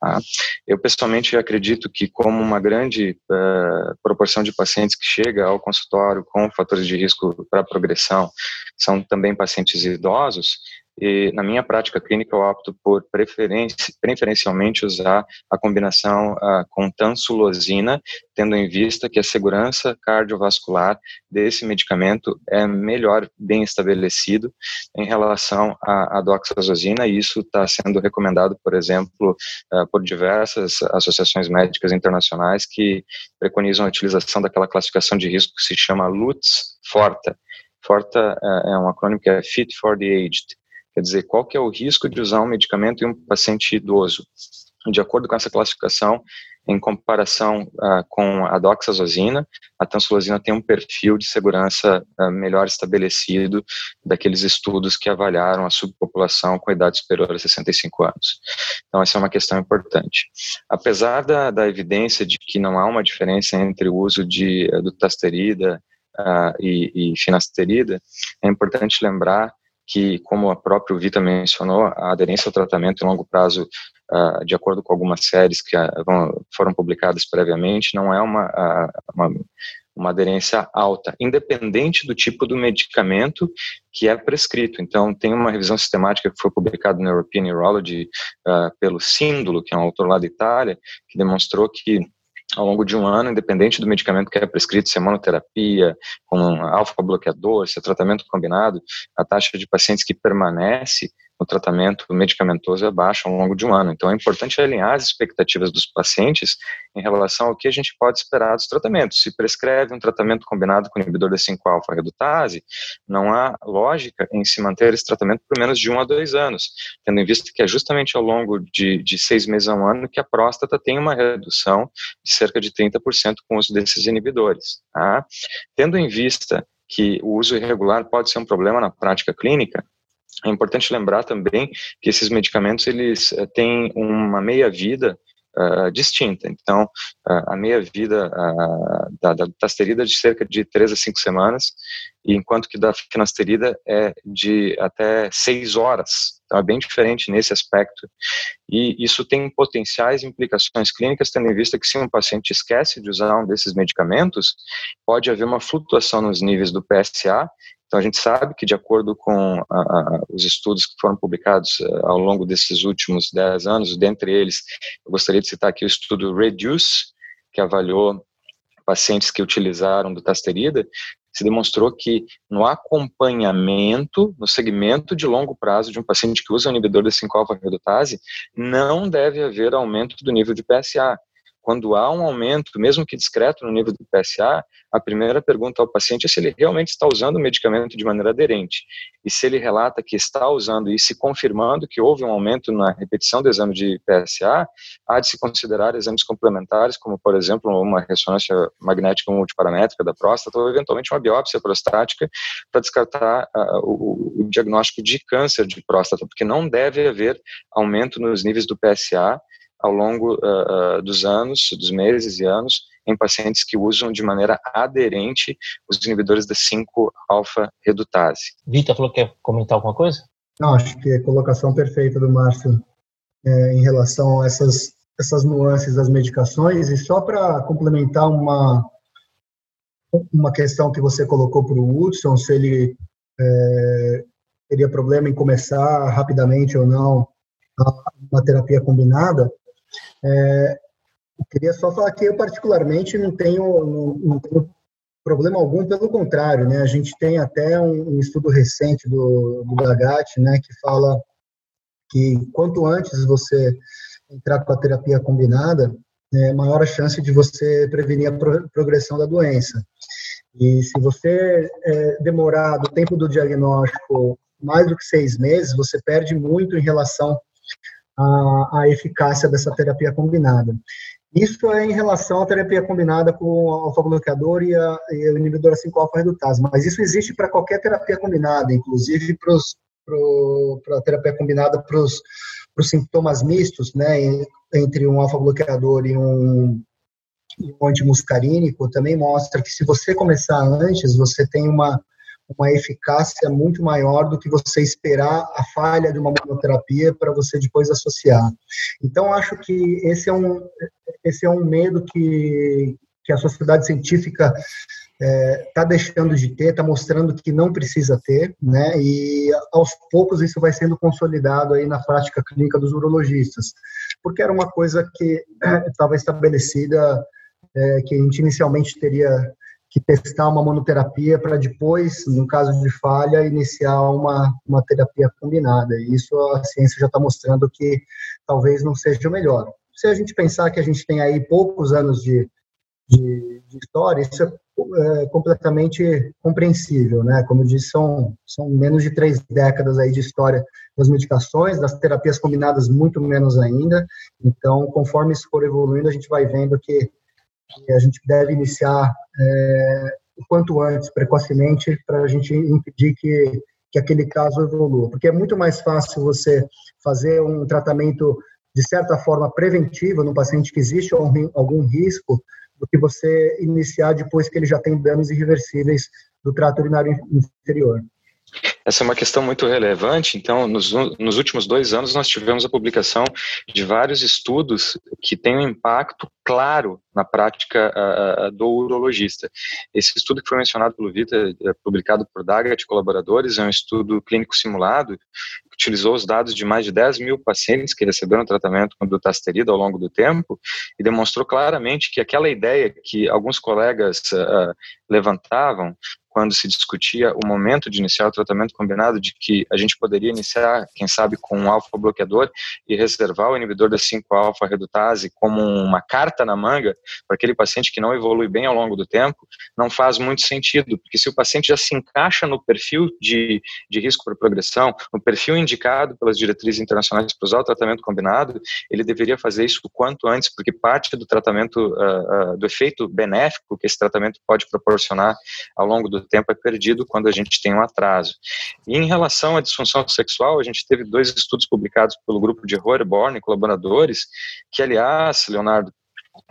Tá? Eu pessoalmente acredito que como uma grande uh, proporção de pacientes que chega ao consultório com fatores de risco para progressão são também pacientes idosos, e na minha prática clínica eu opto por preferencialmente usar a combinação uh, com tansulosina, tendo em vista que a segurança cardiovascular desse medicamento é melhor, bem estabelecido em relação à, à doxazosina, e isso está sendo recomendado, por exemplo, uh, por diversas associações médicas internacionais que preconizam a utilização daquela classificação de risco que se chama LUTS FORTA. Uh, é um acrônimo que é Fit for the Aged, Quer dizer, qual que é o risco de usar um medicamento em um paciente idoso? De acordo com essa classificação, em comparação uh, com a doxazosina, a tansulosina tem um perfil de segurança uh, melhor estabelecido daqueles estudos que avaliaram a subpopulação com idade superior a 65 anos. Então, essa é uma questão importante. Apesar da, da evidência de que não há uma diferença entre o uso de uh, dutasterida uh, e, e finasterida, é importante lembrar que, como a própria Vita mencionou, a aderência ao tratamento em longo prazo, uh, de acordo com algumas séries que uh, vão, foram publicadas previamente, não é uma, uh, uma, uma, aderência alta, independente do tipo do medicamento que é prescrito. Então, tem uma revisão sistemática que foi publicada no European Neurology pelo Síndolo, que é um autor lá da Itália, que demonstrou que ao longo de um ano, independente do medicamento que é prescrito, se é monoterapia, com um alfa-bloqueador, se é tratamento combinado, a taxa de pacientes que permanece no tratamento medicamentoso é baixa ao longo de um ano. Então é importante alinhar as expectativas dos pacientes em relação ao que a gente pode esperar dos tratamentos. Se prescreve um tratamento combinado com inibidor da 5-alfa redutase, não há lógica em se manter esse tratamento por menos de um a dois anos, tendo em vista que é justamente ao longo de, de seis meses a um ano que a próstata tem uma redução de cerca de 30% com o uso desses inibidores. Tá? Tendo em vista que o uso irregular pode ser um problema na prática clínica, é importante lembrar também que esses medicamentos eles eh, têm uma meia-vida uh, distinta. Então, uh, a meia-vida uh, da, da tasterida é de cerca de 3 a 5 semanas, enquanto que da finasterida é de até 6 horas. Então, é bem diferente nesse aspecto. E isso tem potenciais implicações clínicas, tendo em vista que se um paciente esquece de usar um desses medicamentos, pode haver uma flutuação nos níveis do PSA então, a gente sabe que, de acordo com a, a, os estudos que foram publicados uh, ao longo desses últimos 10 anos, dentre eles, eu gostaria de citar aqui o estudo REDUCE, que avaliou pacientes que utilizaram do Tasterida, se demonstrou que no acompanhamento, no segmento de longo prazo de um paciente que usa o inibidor da 5-alfa-redutase, não deve haver aumento do nível de PSA quando há um aumento, mesmo que discreto, no nível do PSA, a primeira pergunta ao paciente é se ele realmente está usando o medicamento de maneira aderente. E se ele relata que está usando e se confirmando que houve um aumento na repetição do exame de PSA, há de se considerar exames complementares, como, por exemplo, uma ressonância magnética multiparamétrica da próstata ou, eventualmente, uma biópsia prostática para descartar uh, o, o diagnóstico de câncer de próstata, porque não deve haver aumento nos níveis do PSA ao longo uh, uh, dos anos, dos meses e anos, em pacientes que usam de maneira aderente os inibidores da 5-alfa-redutase. Vitor falou que quer comentar alguma coisa? Não, acho que é a colocação perfeita do Márcio é, em relação a essas, essas nuances das medicações. E só para complementar uma, uma questão que você colocou para o Hudson, se ele é, teria problema em começar rapidamente ou não uma terapia combinada, é, queria só falar que eu particularmente não tenho, não, não tenho problema algum, pelo contrário, né? A gente tem até um, um estudo recente do, do Gagat, né, que fala que quanto antes você entrar com a terapia combinada, é maior a chance de você prevenir a pro, progressão da doença. E se você é, demorar do tempo do diagnóstico mais do que seis meses, você perde muito em relação a, a eficácia dessa terapia combinada. Isso é em relação à terapia combinada com o alfa-bloqueador e, a, e o inibidor 5-alfa-redutase, mas isso existe para qualquer terapia combinada, inclusive para a terapia combinada para os sintomas mistos, né, entre um alfa-bloqueador e um, um antimuscarínico, também mostra que se você começar antes, você tem uma uma eficácia muito maior do que você esperar a falha de uma monoterapia para você depois associar. Então, acho que esse é um, esse é um medo que, que a sociedade científica está é, tá deixando de ter, está mostrando que não precisa ter, né? E aos poucos isso vai sendo consolidado aí na prática clínica dos urologistas, porque era uma coisa que estava estabelecida, é, que a gente inicialmente teria que testar uma monoterapia para depois, no caso de falha, iniciar uma, uma terapia combinada. E isso a ciência já está mostrando que talvez não seja o melhor. Se a gente pensar que a gente tem aí poucos anos de, de, de história, isso é, é, completamente compreensível, né? Como eu disse, são, são menos de três décadas aí de história das medicações, das terapias combinadas muito menos ainda. Então, conforme isso for evoluindo, a gente vai vendo que que a gente deve iniciar é, o quanto antes, precocemente, para a gente impedir que, que aquele caso evolua. Porque é muito mais fácil você fazer um tratamento, de certa forma, preventivo no paciente que existe algum risco, do que você iniciar depois que ele já tem danos irreversíveis do trato urinário inferior. Essa é uma questão muito relevante. Então, nos, nos, últimos dois anos, nós tivemos a publicação de vários estudos que têm um impacto claro na prática do urologista. Esse estudo que foi mencionado pelo Vita, é publicado por Dagat e colaboradores, é um estudo clínico simulado que utilizou os dados de mais de 10 mil pacientes que receberam tratamento com dutasterida ao longo do tempo e demonstrou claramente que aquela ideia que alguns colegas uh, levantavam quando se discutia o momento de iniciar o tratamento combinado, de que a gente poderia iniciar, quem sabe, com um alfa-bloqueador e reservar o inibidor da 5-alfa-redutase como uma carta na manga para aquele paciente que não evolui bem ao longo do tempo, não faz muito sentido, porque se o paciente já se encaixa no perfil de, de risco por progressão, no perfil indicado pelas diretrizes internacionais para usar o tratamento combinado, ele deveria fazer isso o quanto antes, porque parte do tratamento, uh, uh, do efeito benéfico que esse tratamento pode proporcionar ao longo do tempo é perdido quando a gente tem um atraso. E em relação à disfunção sexual, a gente teve dois estudos publicados pelo grupo de Rohrborn e colaboradores, que, aliás, Leonardo,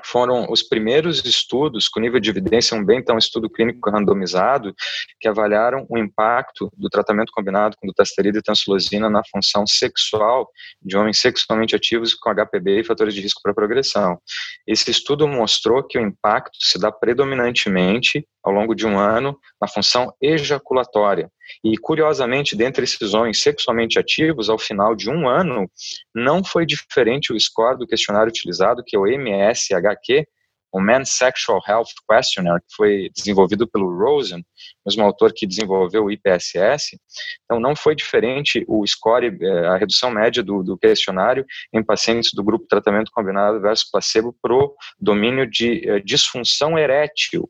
foram os primeiros estudos com nível de evidência, um bem então estudo clínico randomizado, que avaliaram o impacto do tratamento combinado com dutasterida e tansulosina na função sexual de homens sexualmente ativos com HPB e fatores de risco para progressão. Esse estudo mostrou que o impacto se dá predominantemente ao longo de um ano na função ejaculatória. E, curiosamente, dentre esses homens sexualmente ativos, ao final de um ano, não foi diferente o score do questionário utilizado, que é o MSHQ, o Men's Sexual Health Questionnaire, que foi desenvolvido pelo Rosen, mesmo autor que desenvolveu o IPSS. Então, não foi diferente o score, eh, a redução média do, do questionário em pacientes do grupo tratamento combinado versus placebo pro domínio de eh, disfunção erétil.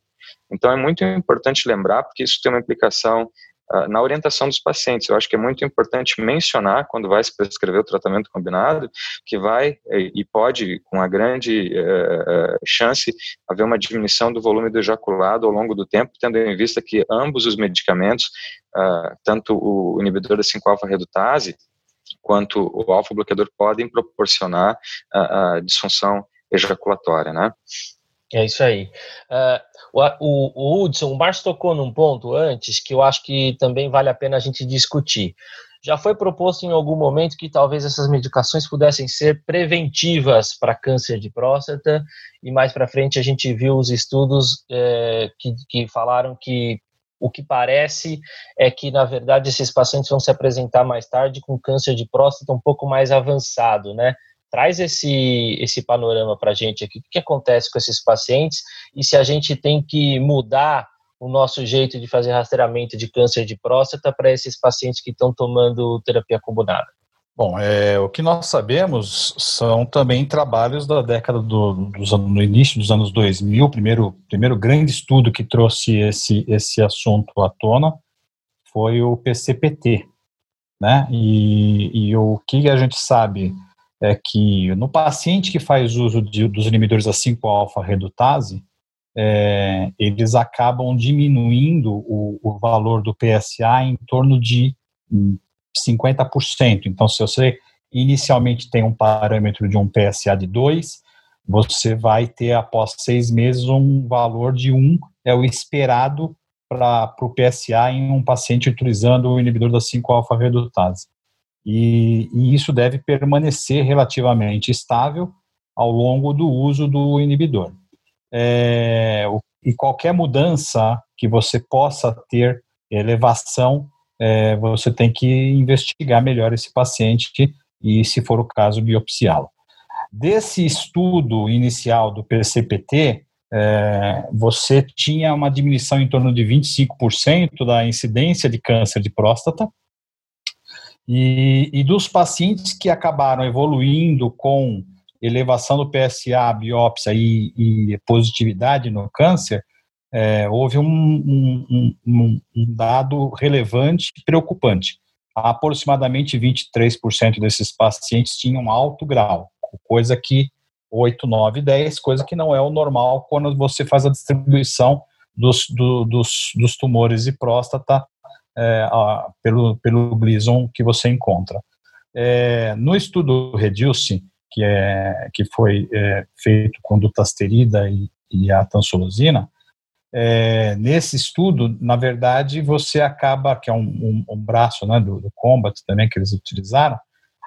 Então, é muito importante lembrar, porque isso tem uma implicação uh, na orientação dos pacientes. Eu acho que é muito importante mencionar, quando vai se prescrever o tratamento combinado, que vai e pode, com a grande uh, chance, haver uma diminuição do volume do ejaculado ao longo do tempo, tendo em vista que ambos os medicamentos, uh, tanto o inibidor da 5-alfa-redutase, quanto o alfa-bloqueador, podem proporcionar a disfunção ejaculatória, né? É isso aí. Uh, o, o, Hudson, o Márcio tocou num ponto antes que eu acho que também vale a pena a gente discutir. Já foi proposto em algum momento que talvez essas medicações pudessem ser preventivas para câncer de próstata, e mais para frente a gente viu os estudos é, que, que falaram que o que parece é que, na verdade, esses pacientes vão se apresentar mais tarde com câncer de próstata um pouco mais avançado, né? Traz esse, esse panorama para a gente aqui. O que acontece com esses pacientes e se a gente tem que mudar o nosso jeito de fazer rastreamento de câncer de próstata para esses pacientes que estão tomando terapia combinada? Bom, é, o que nós sabemos são também trabalhos da década do, dos anos, no início dos anos 2000, primeiro primeiro grande estudo que trouxe esse esse assunto à tona foi o PCPT, né? E, e o que a gente sabe é que no paciente que faz uso de, dos inibidores da 5-alfa-redutase, é, eles acabam diminuindo o, o, valor do PSA em torno de 50%. Então, se você inicialmente tem um parâmetro de um PSA de 2, você vai ter, após seis meses, um valor de 1, é o esperado para o PSA em um paciente utilizando o inibidor da 5-alfa-redutase e, e isso deve permanecer relativamente estável ao longo do uso do inibidor. É, e qualquer mudança que você possa ter elevação, é, você tem que investigar melhor esse paciente e, se for o caso, biopsiá-lo. Desse estudo inicial do PCPT, é, você tinha uma diminuição em torno de 25% da incidência de câncer de próstata, e, e dos pacientes que acabaram evoluindo com elevação do PSA, biópsia e, e positividade no câncer, é, houve um, um, um, um, dado relevante e preocupante. Aproximadamente 23% desses pacientes tinham alto grau, coisa que 8, 9, 10, coisa que não é o normal quando você faz a distribuição dos, do, dos, dos tumores de próstata é, a, pelo, pelo Gleason que você encontra. É, no estudo Reduce, que, é, que foi é, feito com dutasterida e, e a tansolosina, é, nesse estudo, na verdade, você acaba, que é um, um, um braço né, do, do Combat também que eles utilizaram,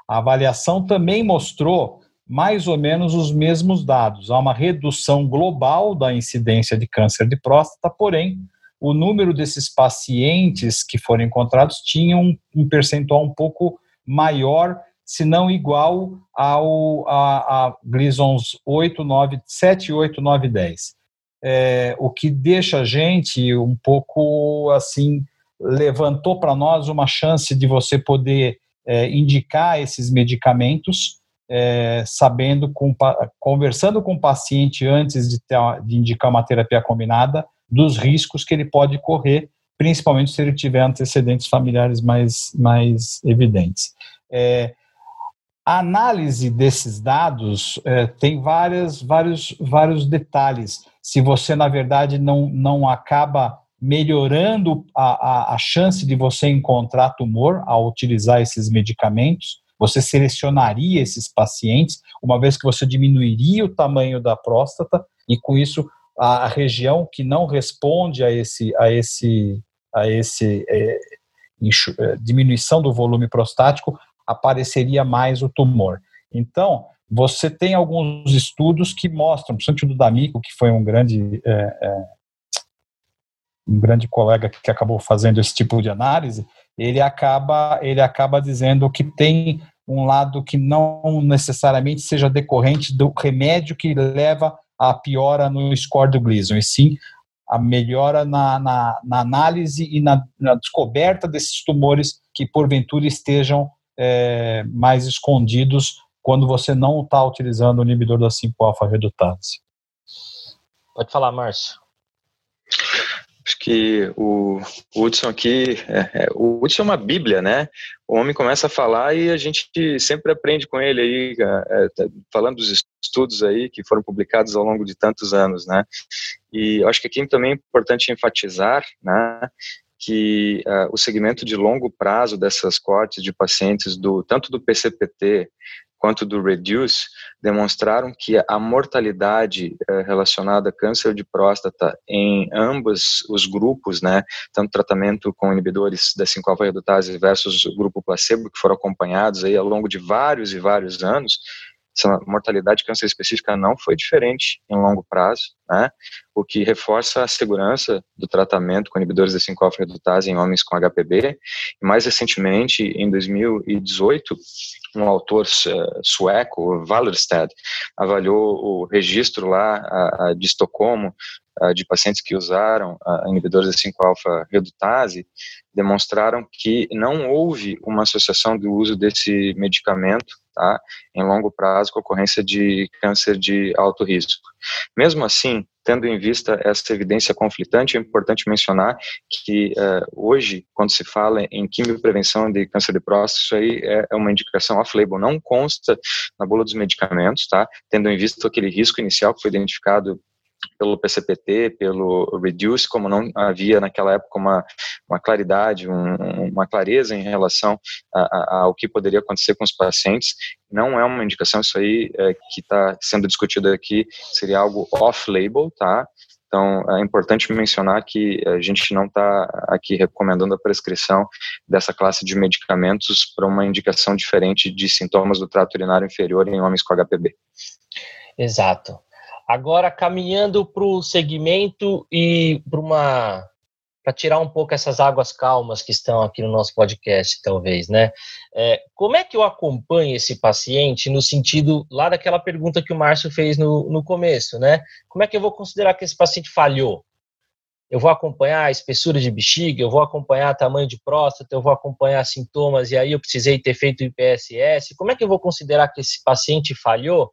a avaliação também mostrou mais ou menos os mesmos dados. Há uma redução global da incidência de câncer de próstata, porém, o número desses pacientes que foram encontrados tinha um, um percentual um pouco maior, se não igual ao a, a Gleason's 8, 9, 7, 8, 9, 10. É, o que deixa a gente um pouco assim, levantou para nós uma chance de você poder é, indicar esses medicamentos, é, sabendo, com, conversando com o paciente antes de, ter, de indicar uma terapia combinada, dos riscos que ele pode correr principalmente se ele tiver antecedentes familiares mais, mais evidentes. É, a análise desses dados é, tem várias, vários, vários detalhes. Se você, na verdade, não, não acaba melhorando a, a, a chance de você encontrar tumor ao utilizar esses medicamentos, você selecionaria esses pacientes, uma vez que você diminuiria o tamanho da próstata e com isso a, região que não responde a esse a esse a esse é, é, diminuição do volume prostático apareceria mais o tumor. Então, você tem alguns estudos que mostram, principalmente do D'Amico, que foi um grande é, é, um grande colega que acabou fazendo esse tipo de análise, ele acaba ele acaba dizendo que tem um lado que não necessariamente seja decorrente do remédio que leva à piora no score do Gleason, e sim a melhora na, na, na análise e na, na, descoberta desses tumores que porventura estejam é, mais escondidos quando você não está utilizando o inibidor da 5-alfa redutase. Pode falar, Márcio. Acho que o Hudson aqui, é, é, o Hudson é uma bíblia, né? O homem começa a falar e a gente sempre aprende com ele aí, é, tá falando dos estudos aí que foram publicados ao longo de tantos anos, né? E acho que aqui também é importante enfatizar, né? que uh, o segmento de longo prazo dessas cortes de pacientes do tanto do PCPT quanto do Reduce demonstraram que a mortalidade eh, relacionada a câncer de próstata em ambos os grupos, né, tanto tratamento com inibidores da 5-alfa redutase versus o grupo placebo, que foram acompanhados aí ao longo de vários e vários anos, essa mortalidade de câncer específica não foi diferente em longo prazo, né? o que reforça a segurança do tratamento com inibidores da 5-alfa-redutase em homens com HPV. E mais recentemente, em 2018, um autor uh, sueco, Wallerstad, avaliou o registro lá de Estocolmo de pacientes que usaram inibidores da 5-alfa-redutase, demonstraram que não houve uma associação do uso desse medicamento tá? em longo prazo com ocorrência de câncer de alto risco. Mesmo assim, tendo em vista essa evidência conflitante, é importante mencionar que uh, hoje, quando se fala em quimioprevenção de câncer de próstata, isso aí é, é uma indicação off-label, não consta na bula dos medicamentos, tá? Tendo em vista aquele risco inicial que foi identificado pelo PCPT, pelo Reduce, como não havia naquela época uma, uma claridade, um, uma clareza em relação a, a, ao que poderia acontecer com os pacientes, não é uma indicação, isso aí é, que está sendo discutido aqui seria algo off-label, tá? Então, é importante mencionar que a gente não está aqui recomendando a prescrição dessa classe de medicamentos para uma indicação diferente de sintomas do trato urinário inferior em homens com HPV. Exato. Agora, caminhando para o segmento e para uma para tirar um pouco essas águas calmas que estão aqui no nosso podcast, talvez, né? É, como é que eu acompanho esse paciente no sentido lá daquela pergunta que o Márcio fez no, no começo, né? Como é que eu vou considerar que esse paciente falhou? Eu vou acompanhar a espessura de bexiga, eu vou acompanhar tamanho de próstata, eu vou acompanhar sintomas e aí eu precisei ter feito IPSS. Como é que eu vou considerar que esse paciente falhou?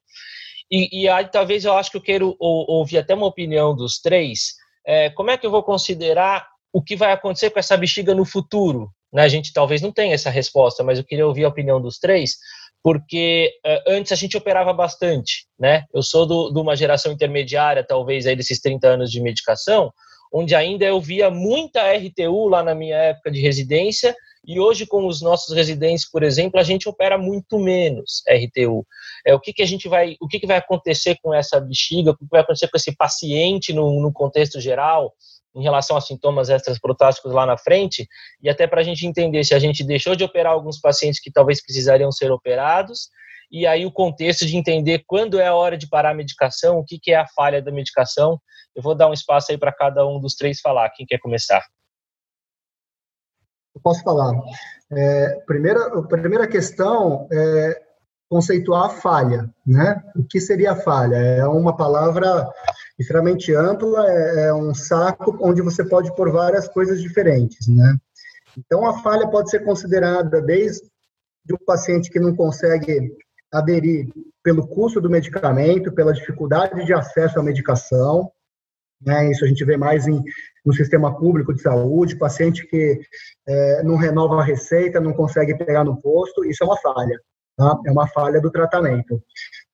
E, e aí talvez eu acho que eu quero ouvir até uma opinião dos três. É, como é que eu vou considerar o que vai acontecer com essa bexiga no futuro? Né? A gente talvez não tenha essa resposta, mas eu queria ouvir a opinião dos três, porque uh, antes a gente operava bastante, né? Eu sou do, de uma geração intermediária, talvez aí desses 30 anos de medicação, onde ainda eu via muita RTU lá na minha época de residência, e hoje com os nossos residentes, por exemplo, a gente opera muito menos RTU. É o que, que a gente vai, o que, que vai acontecer com essa bexiga, o que vai acontecer com esse paciente no, no contexto geral, em relação a sintomas extrasprotáticos lá na frente, e até para a gente entender se a gente deixou de operar alguns pacientes que talvez precisariam ser operados, e aí o contexto de entender quando é a hora de parar a medicação, o que, que é a falha da medicação. Eu vou dar um espaço aí para cada um dos três falar. Quem quer começar? Eu posso falar. É, primeira, primeira questão é conceituar a falha, né? O que seria a falha? É uma palavra extremamente ampla, é, é um saco onde você pode pôr várias coisas diferentes, né? Então, a falha pode ser considerada desde o paciente que não consegue aderir pelo custo do medicamento, pela dificuldade de acesso à medicação, né? Isso a gente vê mais em, no sistema público de saúde, paciente que é, não renova a receita, não consegue pegar no posto, isso é uma falha. Tá? É uma falha do tratamento.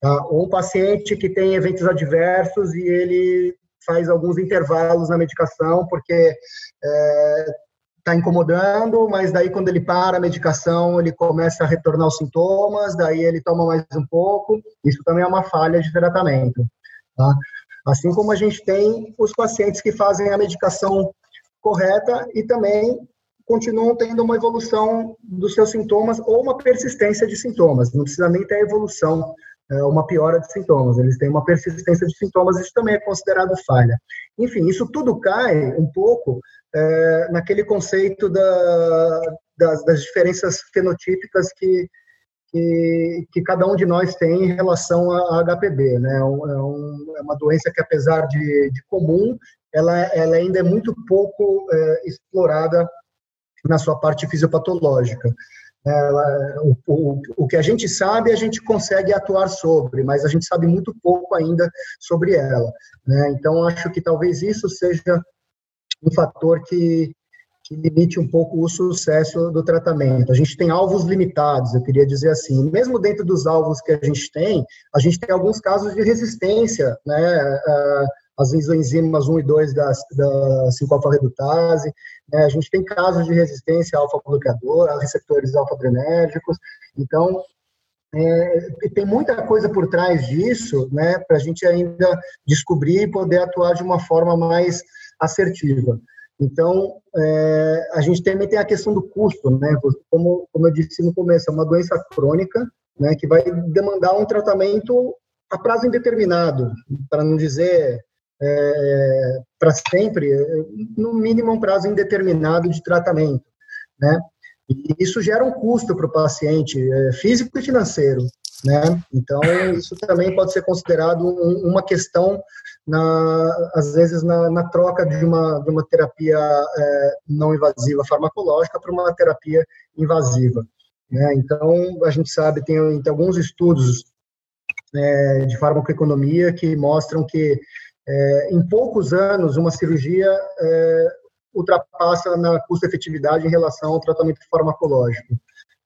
Tá? Ou um paciente que tem eventos adversos e ele faz alguns intervalos na medicação porque está é, incomodando, mas daí quando ele para a medicação ele começa a retornar os sintomas, daí ele toma mais um pouco, isso também é uma falha de tratamento. Tá? Assim como a gente tem os pacientes que fazem a medicação correta e também continuam tendo uma evolução dos seus sintomas ou uma persistência de sintomas. Não precisa nem ter evolução, é, uma piora de sintomas. Eles têm uma persistência de sintomas, isso também é considerado falha. Enfim, isso tudo cai um pouco é, naquele conceito da, das, das, diferenças fenotípicas que, que, que, cada um de nós tem em relação a HPB. Né? É, um, é, uma doença que, apesar de, de comum, ela, ela ainda é muito pouco é, explorada na sua parte fisiopatológica. Ela, o, o, o, que a gente sabe, a gente consegue atuar sobre, mas a gente sabe muito pouco ainda sobre ela. Né? Então, acho que talvez isso seja um fator que, que limite um pouco o sucesso do tratamento. A gente tem alvos limitados, eu queria dizer assim. Mesmo dentro dos alvos que a gente tem, a gente tem alguns casos de resistência, né? as enzimas 1 e 2 da, da 5-alfa-redutase. Né? A gente tem casos de resistência alfa-bloqueador, a receptores alfa-adrenérgicos. Então, é, tem muita coisa por trás disso, né, para a gente ainda descobrir e poder atuar de uma forma mais assertiva. Então, é, a gente também tem a questão do custo, né, como, como eu disse no começo, é uma doença crônica, né, que vai demandar um tratamento a prazo indeterminado, para não dizer é, para sempre, no mínimo um prazo indeterminado de tratamento, né? E isso gera um custo para o paciente, é, físico e financeiro, né? Então, isso também pode ser considerado um, uma questão, na, às vezes, na, na, troca de uma, de uma terapia é, não invasiva farmacológica para uma terapia invasiva. Né? Então, a gente sabe, tem, tem alguns estudos é, de farmacoeconomia que mostram que é, em poucos anos, uma cirurgia é, ultrapassa na custo-efetividade em relação ao tratamento farmacológico.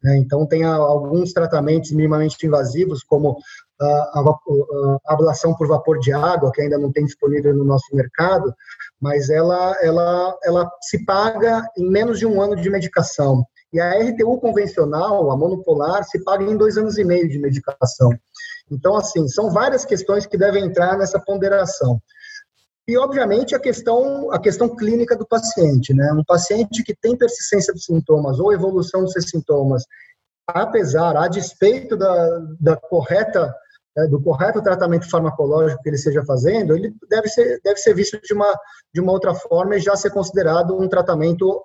Né? Então, tem alguns tratamentos minimamente invasivos, como a, a, ablação por vapor de água, que ainda não tem disponível no nosso mercado, mas ela, ela, ela se paga em menos de um ano de medicação. E a RTU convencional, a monopolar, se paga em dois anos e meio de medicação. Então, assim, são várias questões que devem entrar nessa ponderação. E, obviamente, a questão, a questão clínica do paciente, né? Um paciente que tem persistência de sintomas ou evolução dos seus sintomas, apesar, a despeito da, da correta do correto tratamento farmacológico que ele esteja fazendo, ele deve ser, deve ser visto de uma, de uma outra forma e já ser considerado um tratamento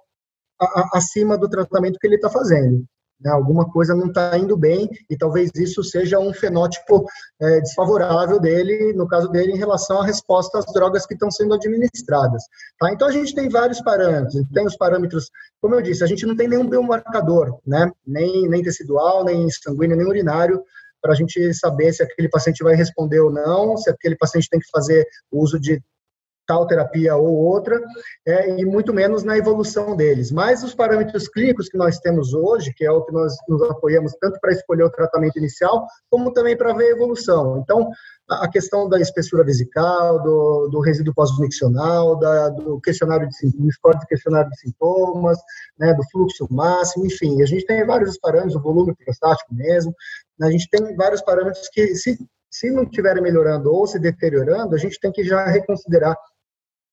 a, a, acima do tratamento que ele está fazendo né, alguma coisa não está indo bem e talvez isso seja um fenótipo é, desfavorável dele, no caso dele, em relação à resposta às drogas que estão sendo administradas. Tá? Então a gente tem vários parâmetros, tem os parâmetros, como eu disse, a gente não tem nenhum biomarcador, né, nem, nem tecidual, nem sanguíneo, nem urinário, para a gente saber se aquele paciente vai responder ou não, se aquele paciente tem que fazer uso de tal terapia ou outra, é, e muito menos na evolução deles. Mas os parâmetros clínicos que nós temos hoje, que é o que nós nos apoiamos tanto para escolher o tratamento inicial, como também para ver a evolução. Então, a questão da espessura vesical, do, do resíduo pós-miccional, do questionário de do de questionário de sintomas, né, do fluxo máximo, enfim, a gente tem vários parâmetros, o volume prostático mesmo, a gente tem vários parâmetros que, se, se não estiverem melhorando ou se deteriorando, a gente tem que já reconsiderar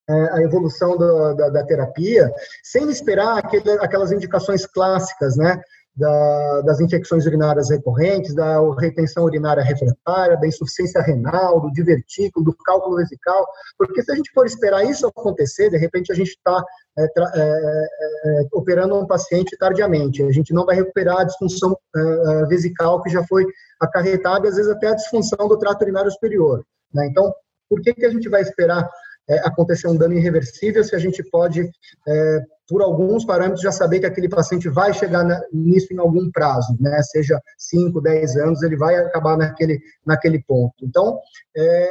a evolução da, da, terapia, sem esperar aquele, aquelas indicações clássicas, né? da, das infecções urinárias recorrentes, da retenção urinária refratária, da insuficiência renal, do divertículo, do cálculo vesical, porque se a gente for esperar isso acontecer, de repente a gente está é, é, é, operando um paciente tardiamente, a gente não vai recuperar a disfunção é, é, vesical que já foi acarretada, às vezes até a disfunção do trato urinário superior. Né? Então, por que, que a gente vai esperar é, acontecer um dano irreversível se a gente pode, é, por alguns parâmetros, já saber que aquele paciente vai chegar na, nisso em algum prazo, né? seja 5, 10 anos, ele vai acabar naquele, naquele ponto. Então, é,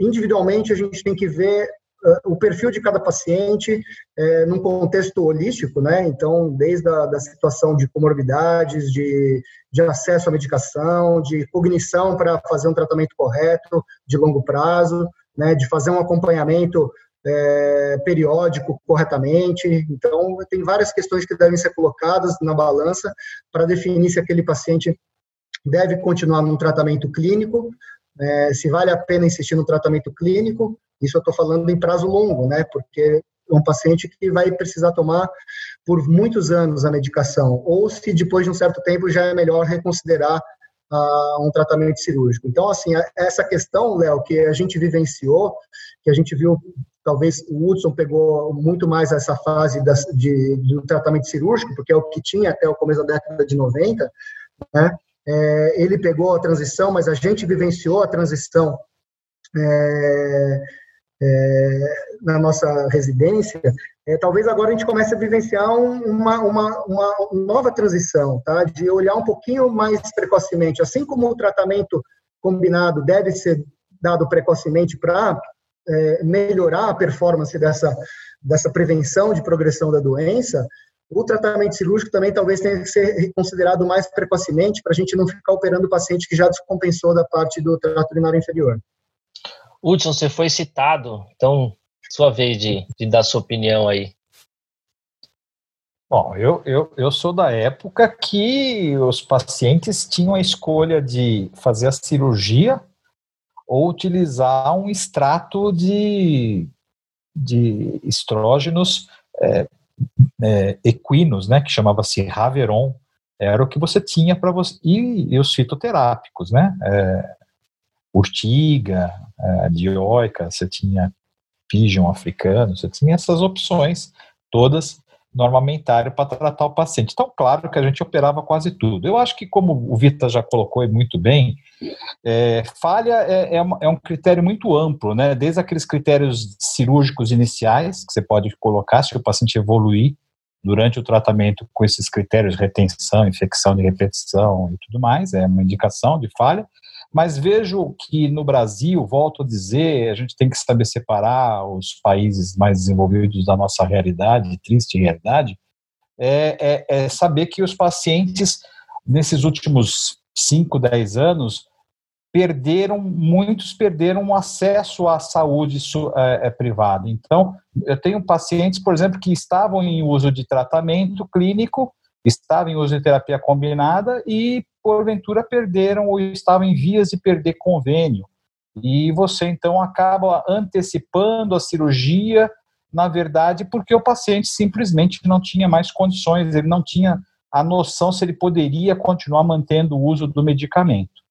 individualmente, a gente tem que ver uh, o perfil de cada paciente é, num contexto holístico, né? Então, desde a da situação de comorbidades, de, de acesso à medicação, de cognição para fazer um tratamento correto de longo prazo, né, de fazer um acompanhamento é, periódico corretamente. Então, tem várias questões que devem ser colocadas na balança para definir se aquele paciente deve continuar num tratamento clínico, é, se vale a pena insistir no tratamento clínico. Isso eu estou falando em prazo longo, né? Porque é um paciente que vai precisar tomar por muitos anos a medicação, ou se depois de um certo tempo já é melhor reconsiderar um tratamento cirúrgico. Então, assim, essa questão, Léo, que a gente vivenciou, que a gente viu, talvez o Hudson pegou muito mais essa fase das, de, do tratamento cirúrgico, porque é o que tinha até o começo da década de 90, né? É, ele pegou a transição, mas a gente vivenciou a transição é, é, na nossa residência, é, talvez agora a gente comece a vivenciar uma, uma, uma, nova transição, tá? de olhar um pouquinho mais precocemente. Assim como o tratamento combinado deve ser dado precocemente para é, melhorar a performance dessa, dessa prevenção de progressão da doença, o tratamento cirúrgico também talvez tenha que ser considerado mais precocemente para a gente não ficar operando o paciente que já descompensou da parte do trato urinário inferior. Hudson, você foi citado, então sua vez de, de dar sua opinião aí. Bom, eu, eu, eu sou da época que os pacientes tinham a escolha de fazer a cirurgia ou utilizar um extrato de, de estrógenos é, é, equinos, né, que chamava-se Raveron, era o que você tinha para você, e, e, os fitoterápicos, né, é, urtiga, é, dioica, você tinha pigeon africano, você tinha essas opções todas no armamentário para tratar o paciente. Então, claro que a gente operava quase tudo. Eu acho que, como o Vita já colocou muito bem, é, falha é, é, é, um critério muito amplo, né? Desde aqueles critérios cirúrgicos iniciais, que você pode colocar se o paciente evoluir durante o tratamento com esses critérios retenção, infecção de repetição e tudo mais, é uma indicação de falha. Mas vejo que no Brasil, volto a dizer, a gente tem que saber separar os países mais desenvolvidos da nossa realidade, triste realidade, é, é, é saber que os pacientes, nesses últimos 5, 10 anos, perderam, muitos perderam acesso à saúde é, é, privada. Então, eu tenho pacientes, por exemplo, que estavam em uso de tratamento clínico, estavam em uso de terapia combinada e porventura perderam ou estavam em vias de perder convênio. E você então acaba antecipando a cirurgia, na verdade, porque o paciente simplesmente não tinha mais condições, ele não tinha a noção se ele poderia continuar mantendo o uso do medicamento.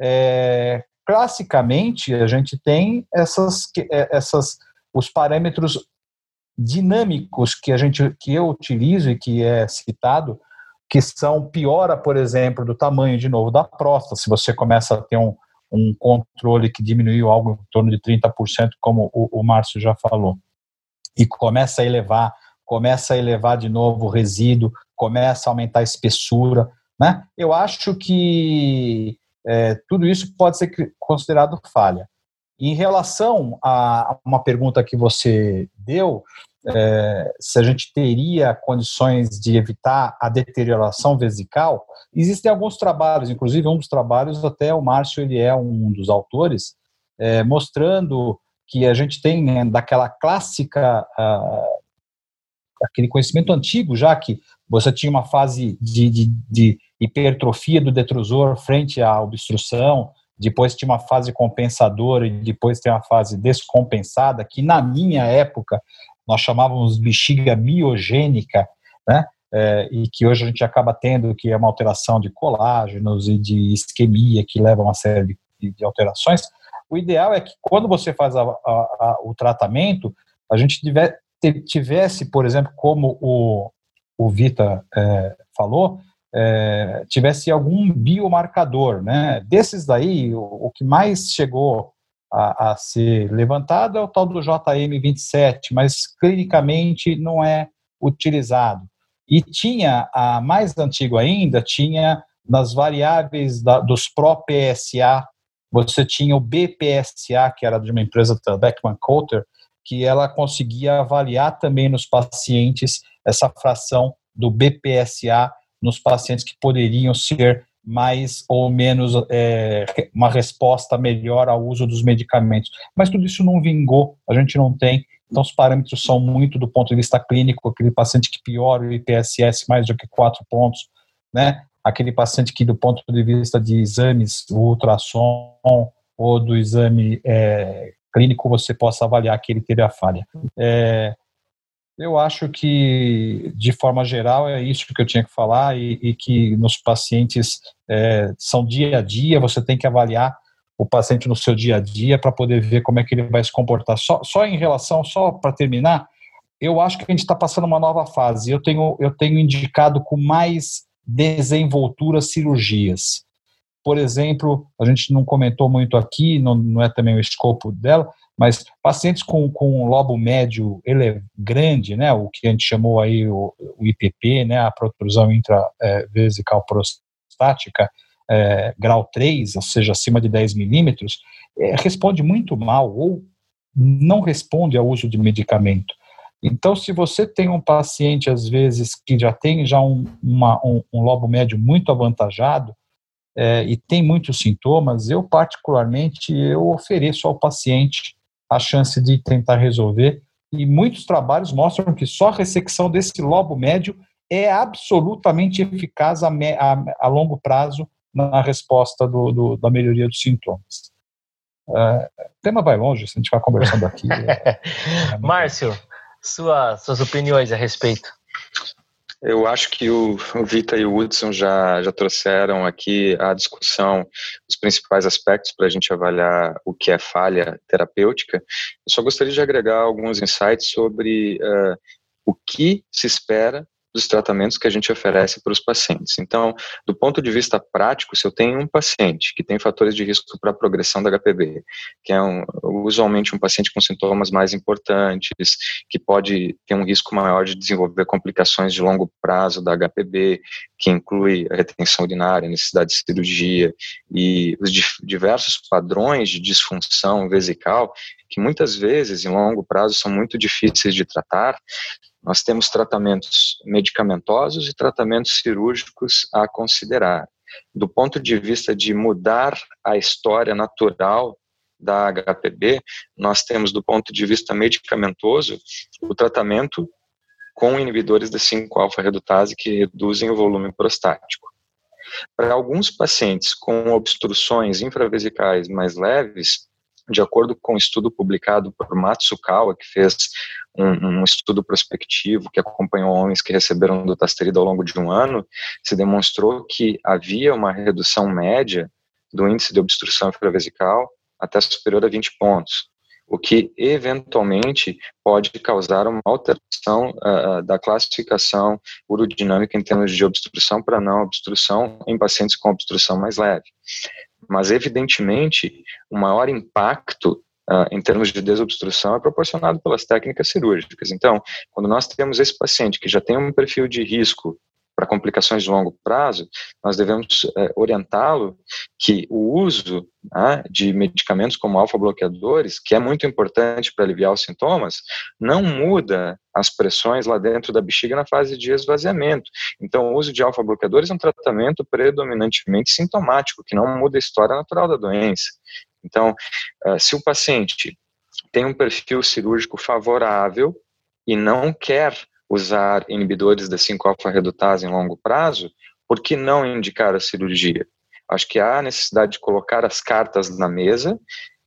É, classicamente, a gente tem essas, é, essas, os parâmetros dinâmicos que a gente que eu utilizo e que é citado que são piora, por exemplo, do tamanho de novo da próstata, se você começa a ter um, um controle que diminuiu algo em torno de 30%, como o, o Márcio já falou, e começa a elevar, começa a elevar de novo o resíduo, começa a aumentar a espessura, né? Eu acho que é, tudo isso pode ser considerado falha. Em relação a uma pergunta que você deu, é, se a gente teria condições de evitar a deterioração vesical, existem alguns trabalhos, inclusive um dos trabalhos, até o Márcio ele é um dos autores, é, mostrando que a gente tem né, daquela clássica, aquele conhecimento antigo já que você tinha uma fase de, de, de hipertrofia do detrusor frente à obstrução, depois tinha uma fase compensadora e depois tem uma fase descompensada, que na minha época nós chamávamos bexiga miogênica, né? é, e que hoje a gente acaba tendo, que é uma alteração de colágenos e de isquemia, que leva a uma série de, de alterações, o ideal é que quando você faz a, a, a, o tratamento, a gente tivesse, por exemplo, como o, o Vita é, falou, é, tivesse algum biomarcador, né? Desses daí, o, o que mais chegou a, a, ser levantado é o tal do JM27, mas clinicamente não é utilizado. E tinha, a mais antigo ainda, tinha nas variáveis da, dos pró-PSA, você tinha o BPSA, que era de uma empresa da Beckman Coulter, que ela conseguia avaliar também nos pacientes essa fração do BPSA nos pacientes que poderiam ser mais ou menos é, uma resposta melhor ao uso dos medicamentos. Mas tudo isso não vingou, a gente não tem. Então, os parâmetros são muito do ponto de vista clínico, aquele paciente que piora o IPSS mais do que quatro pontos, né? Aquele paciente que, do ponto de vista de exames, o ultrassom ou do exame é, clínico, você possa avaliar que ele teve a falha. É, eu acho que, de forma geral, é isso que eu tinha que falar e, e que nos pacientes é, são dia a dia, você tem que avaliar o paciente no seu dia a dia para poder ver como é que ele vai se comportar. Só, só em relação, só para terminar, eu acho que a gente está passando uma nova fase. Eu tenho, eu tenho indicado com mais desenvoltura cirurgias. Por exemplo, a gente não comentou muito aqui, não, não é também o escopo dela, mas pacientes com, com lobo médio ele é grande, né, o que a gente chamou aí o, o IPP, né, a protrusão intravesical é, prostática, é, grau 3, ou seja, acima de 10 milímetros, é, responde muito mal ou não responde ao uso de medicamento. Então, se você tem um paciente, às vezes, que já tem já um, uma, um, um lobo médio muito avantajado é, e tem muitos sintomas, eu, particularmente, eu ofereço ao paciente a chance de tentar resolver. E muitos trabalhos mostram que só a ressecção desse lobo médio é absolutamente eficaz a, a, a longo prazo na resposta do, do, da melhoria dos sintomas. Uh, o tema vai longe, se a gente vai conversando aqui. é, é Márcio, sua, suas opiniões a respeito. Eu acho que o, Vita e o Hudson já, já trouxeram aqui a discussão os principais aspectos para a gente avaliar o que é falha terapêutica. Eu só gostaria de agregar alguns insights sobre uh, o que se espera dos tratamentos que a gente oferece para os pacientes. Então, do ponto de vista prático, se eu tenho um paciente que tem fatores de risco para a progressão da HPV, que é um, usualmente um paciente com sintomas mais importantes, que pode ter um risco maior de desenvolver complicações de longo prazo da HPV, que inclui a retenção urinária, necessidade de cirurgia e os diversos padrões de disfunção vesical, que muitas vezes, em longo prazo, são muito difíceis de tratar, nós temos tratamentos medicamentosos e tratamentos cirúrgicos a considerar. Do ponto de vista de mudar a história natural da HPB, nós temos, do ponto de vista medicamentoso, o tratamento com inibidores da 5-alfa-redutase que reduzem o volume prostático. Para alguns pacientes com obstruções infravesicais mais leves, de acordo com um estudo publicado por Matsukawa, que fez um, um, estudo prospectivo que acompanhou homens que receberam dutasterida ao longo de um ano, se demonstrou que havia uma redução média do índice de obstrução infravesical até superior a 20 pontos, o que eventualmente pode causar uma alteração uh, da classificação urodinâmica em termos de obstrução para não obstrução em pacientes com obstrução mais leve mas evidentemente o maior impacto Uh, em termos de desobstrução é proporcionado pelas técnicas cirúrgicas. Então, quando nós temos esse paciente que já tem um perfil de risco para complicações de longo prazo, nós devemos é, orientá-lo que o uso né, de medicamentos como alfa-bloqueadores, que é muito importante para aliviar os sintomas, não muda as pressões lá dentro da bexiga na fase de esvaziamento. Então, o uso de alfa-bloqueadores é um tratamento predominantemente sintomático, que não muda a história natural da doença. Então, uh, se o paciente tem um perfil cirúrgico favorável e não quer usar inibidores da 5-alfa-redutase em longo prazo, por que não indicar a cirurgia? Acho que há necessidade de colocar as cartas na mesa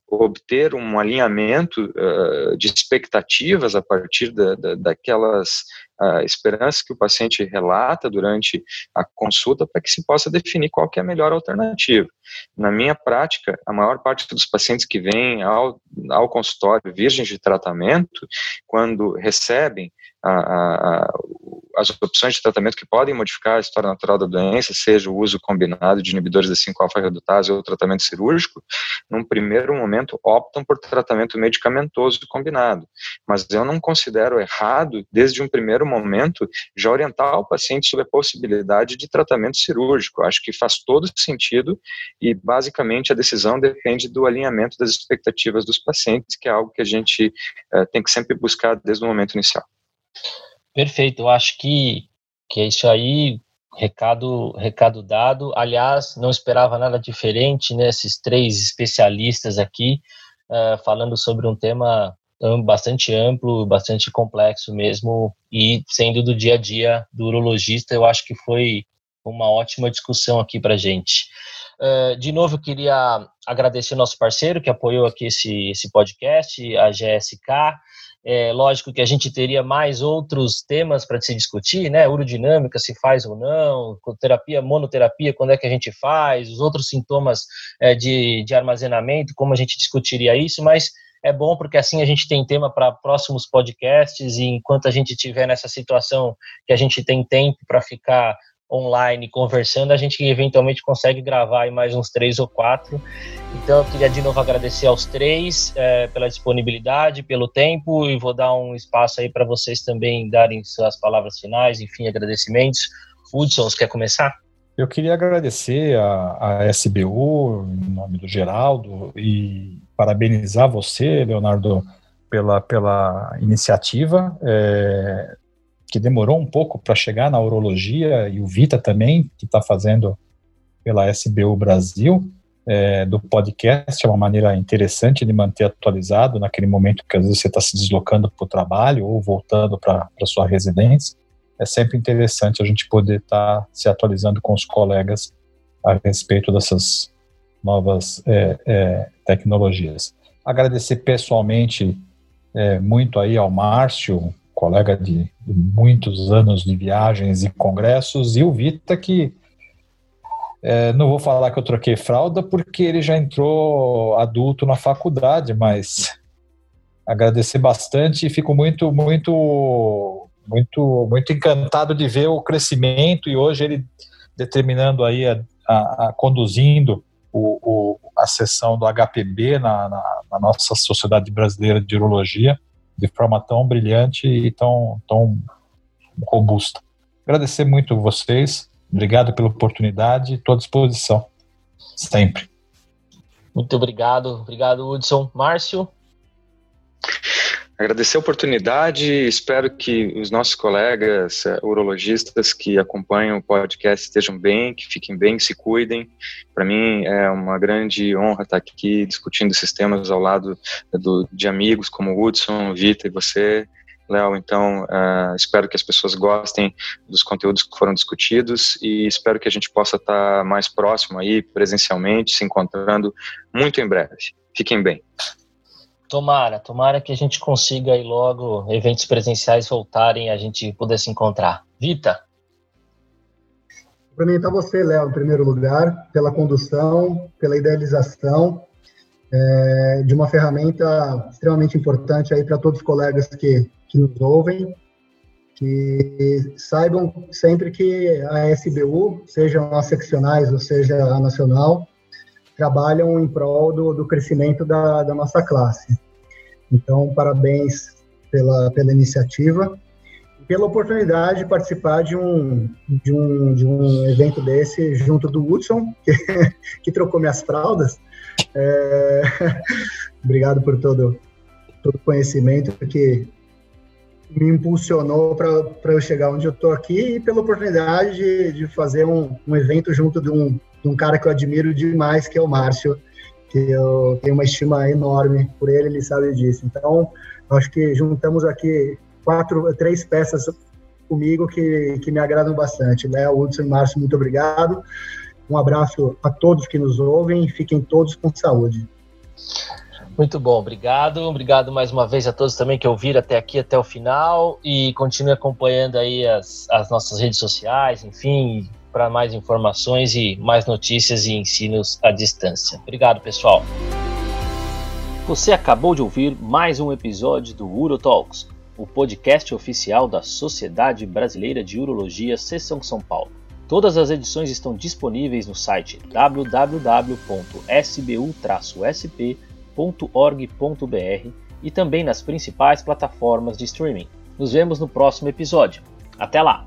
obter um alinhamento uh, de expectativas a partir da, da, daquelas uh, esperanças que o paciente relata durante a consulta para que se possa definir qual é a melhor alternativa. Na minha prática, a maior parte dos pacientes que vêm ao, ao consultório virgens de tratamento, quando recebem a, a, as opções de tratamento que podem modificar a história natural da doença, seja o uso combinado de inibidores da 5-alfa-redutase ou tratamento cirúrgico, num primeiro momento optam por tratamento medicamentoso combinado. Mas eu não considero errado, desde um primeiro momento, já orientar o paciente sobre a possibilidade de tratamento cirúrgico. Acho que faz todo sentido e, basicamente, a decisão depende do alinhamento das expectativas dos pacientes, que é algo que a gente eh, tem que sempre buscar desde o momento inicial. Perfeito, eu acho que, que é isso aí, recado, recado dado. Aliás, não esperava nada diferente, né? Esses três especialistas aqui uh, falando sobre um tema bastante amplo, bastante complexo mesmo, e sendo do dia a dia do urologista, eu acho que foi uma ótima discussão aqui para gente. Uh, de novo, eu queria agradecer nosso parceiro que apoiou aqui esse, esse podcast, a GSK. É lógico que a gente teria mais outros temas para se discutir, né? Urodinâmica, se faz ou não, terapia, monoterapia, quando é que a gente faz, os outros sintomas é, de, de armazenamento, como a gente discutiria isso, mas é bom porque assim a gente tem tema para próximos podcasts e enquanto a gente estiver nessa situação que a gente tem tempo para ficar online conversando, a gente eventualmente consegue gravar mais uns três ou quatro. Então eu queria de novo agradecer aos três é, pela disponibilidade, pelo tempo e vou dar um espaço aí para vocês também darem suas palavras finais, enfim, agradecimentos. Hudson, você quer começar? Eu queria agradecer a, a SBU, em nome do Geraldo, e parabenizar você, Leonardo, pela, pela iniciativa. É, que demorou um pouco para chegar na urologia, e o Vita também, que está fazendo pela SBU Brasil, é, do podcast, é uma maneira interessante de manter atualizado naquele momento que às vezes você está se deslocando para o trabalho ou voltando para a sua residência. É sempre interessante a gente poder estar tá se atualizando com os colegas a respeito dessas novas é, é, tecnologias. Agradecer pessoalmente é, muito aí ao Márcio, colega de, muitos anos de viagens e congressos, e o Vita, que é, não vou falar que eu troquei fralda, porque ele já entrou adulto na faculdade, mas agradecer bastante e fico muito, muito, muito, muito encantado de ver o crescimento e hoje ele determinando aí, a, a, a conduzindo o, o, a sessão do HPB na, na, na nossa Sociedade Brasileira de Urologia de forma tão brilhante e tão, tão robusta. Agradecer muito vocês, obrigado pela oportunidade, estou à disposição, sempre. Muito obrigado, obrigado, Hudson. Márcio? Agradecer a oportunidade, espero que os nossos colegas uh, urologistas que acompanham o podcast estejam bem, que fiquem bem, se cuidem. Para mim é uma grande honra estar aqui discutindo esses temas ao lado do, de amigos como Hudson, Vita e você, Léo. Então, uh, espero que as pessoas gostem dos conteúdos que foram discutidos e espero que a gente possa estar mais próximo aí, presencialmente, se encontrando muito em breve. Fiquem bem. Tomara, tomara que a gente consiga aí logo eventos presenciais voltarem e a gente poder se encontrar. Vita? Cumprimentar você, Léo, em primeiro lugar, pela condução, pela idealização é, de uma ferramenta extremamente importante aí para todos os colegas que, que nos ouvem, que saibam sempre que a SBU, sejam as seccionais ou seja a nacional, trabalham em prol do, do crescimento da, da, nossa classe. Então, parabéns pela, pela iniciativa e pela oportunidade de participar de um, de um, de um evento desse junto do Hudson, que, que trocou minhas fraldas. É, obrigado por todo todo conhecimento que me impulsionou para eu chegar onde eu estou aqui e pela oportunidade de, de fazer um, um evento junto de um, de um cara que eu admiro demais, que é o Márcio, que eu tenho uma estima enorme por ele, ele sabe disso. Então, acho que juntamos aqui quatro, três peças comigo que, que me agradam bastante. Léo, Hudson Márcio, muito obrigado. Um abraço a todos que nos ouvem e fiquem todos com saúde. Muito bom, obrigado. Obrigado mais uma vez a todos também que ouviram até aqui, até o final. E continue acompanhando aí as, as nossas redes sociais, enfim, para mais informações e mais notícias e ensinos à distância. Obrigado, pessoal. Você acabou de ouvir mais um episódio do UroTalks, o podcast oficial da Sociedade Brasileira de Urologia Seção São Paulo. Todas as edições estão disponíveis no site www.sbu-sp.org.br e também nas principais plataformas de streaming. Nos vemos no próximo episódio. Até lá!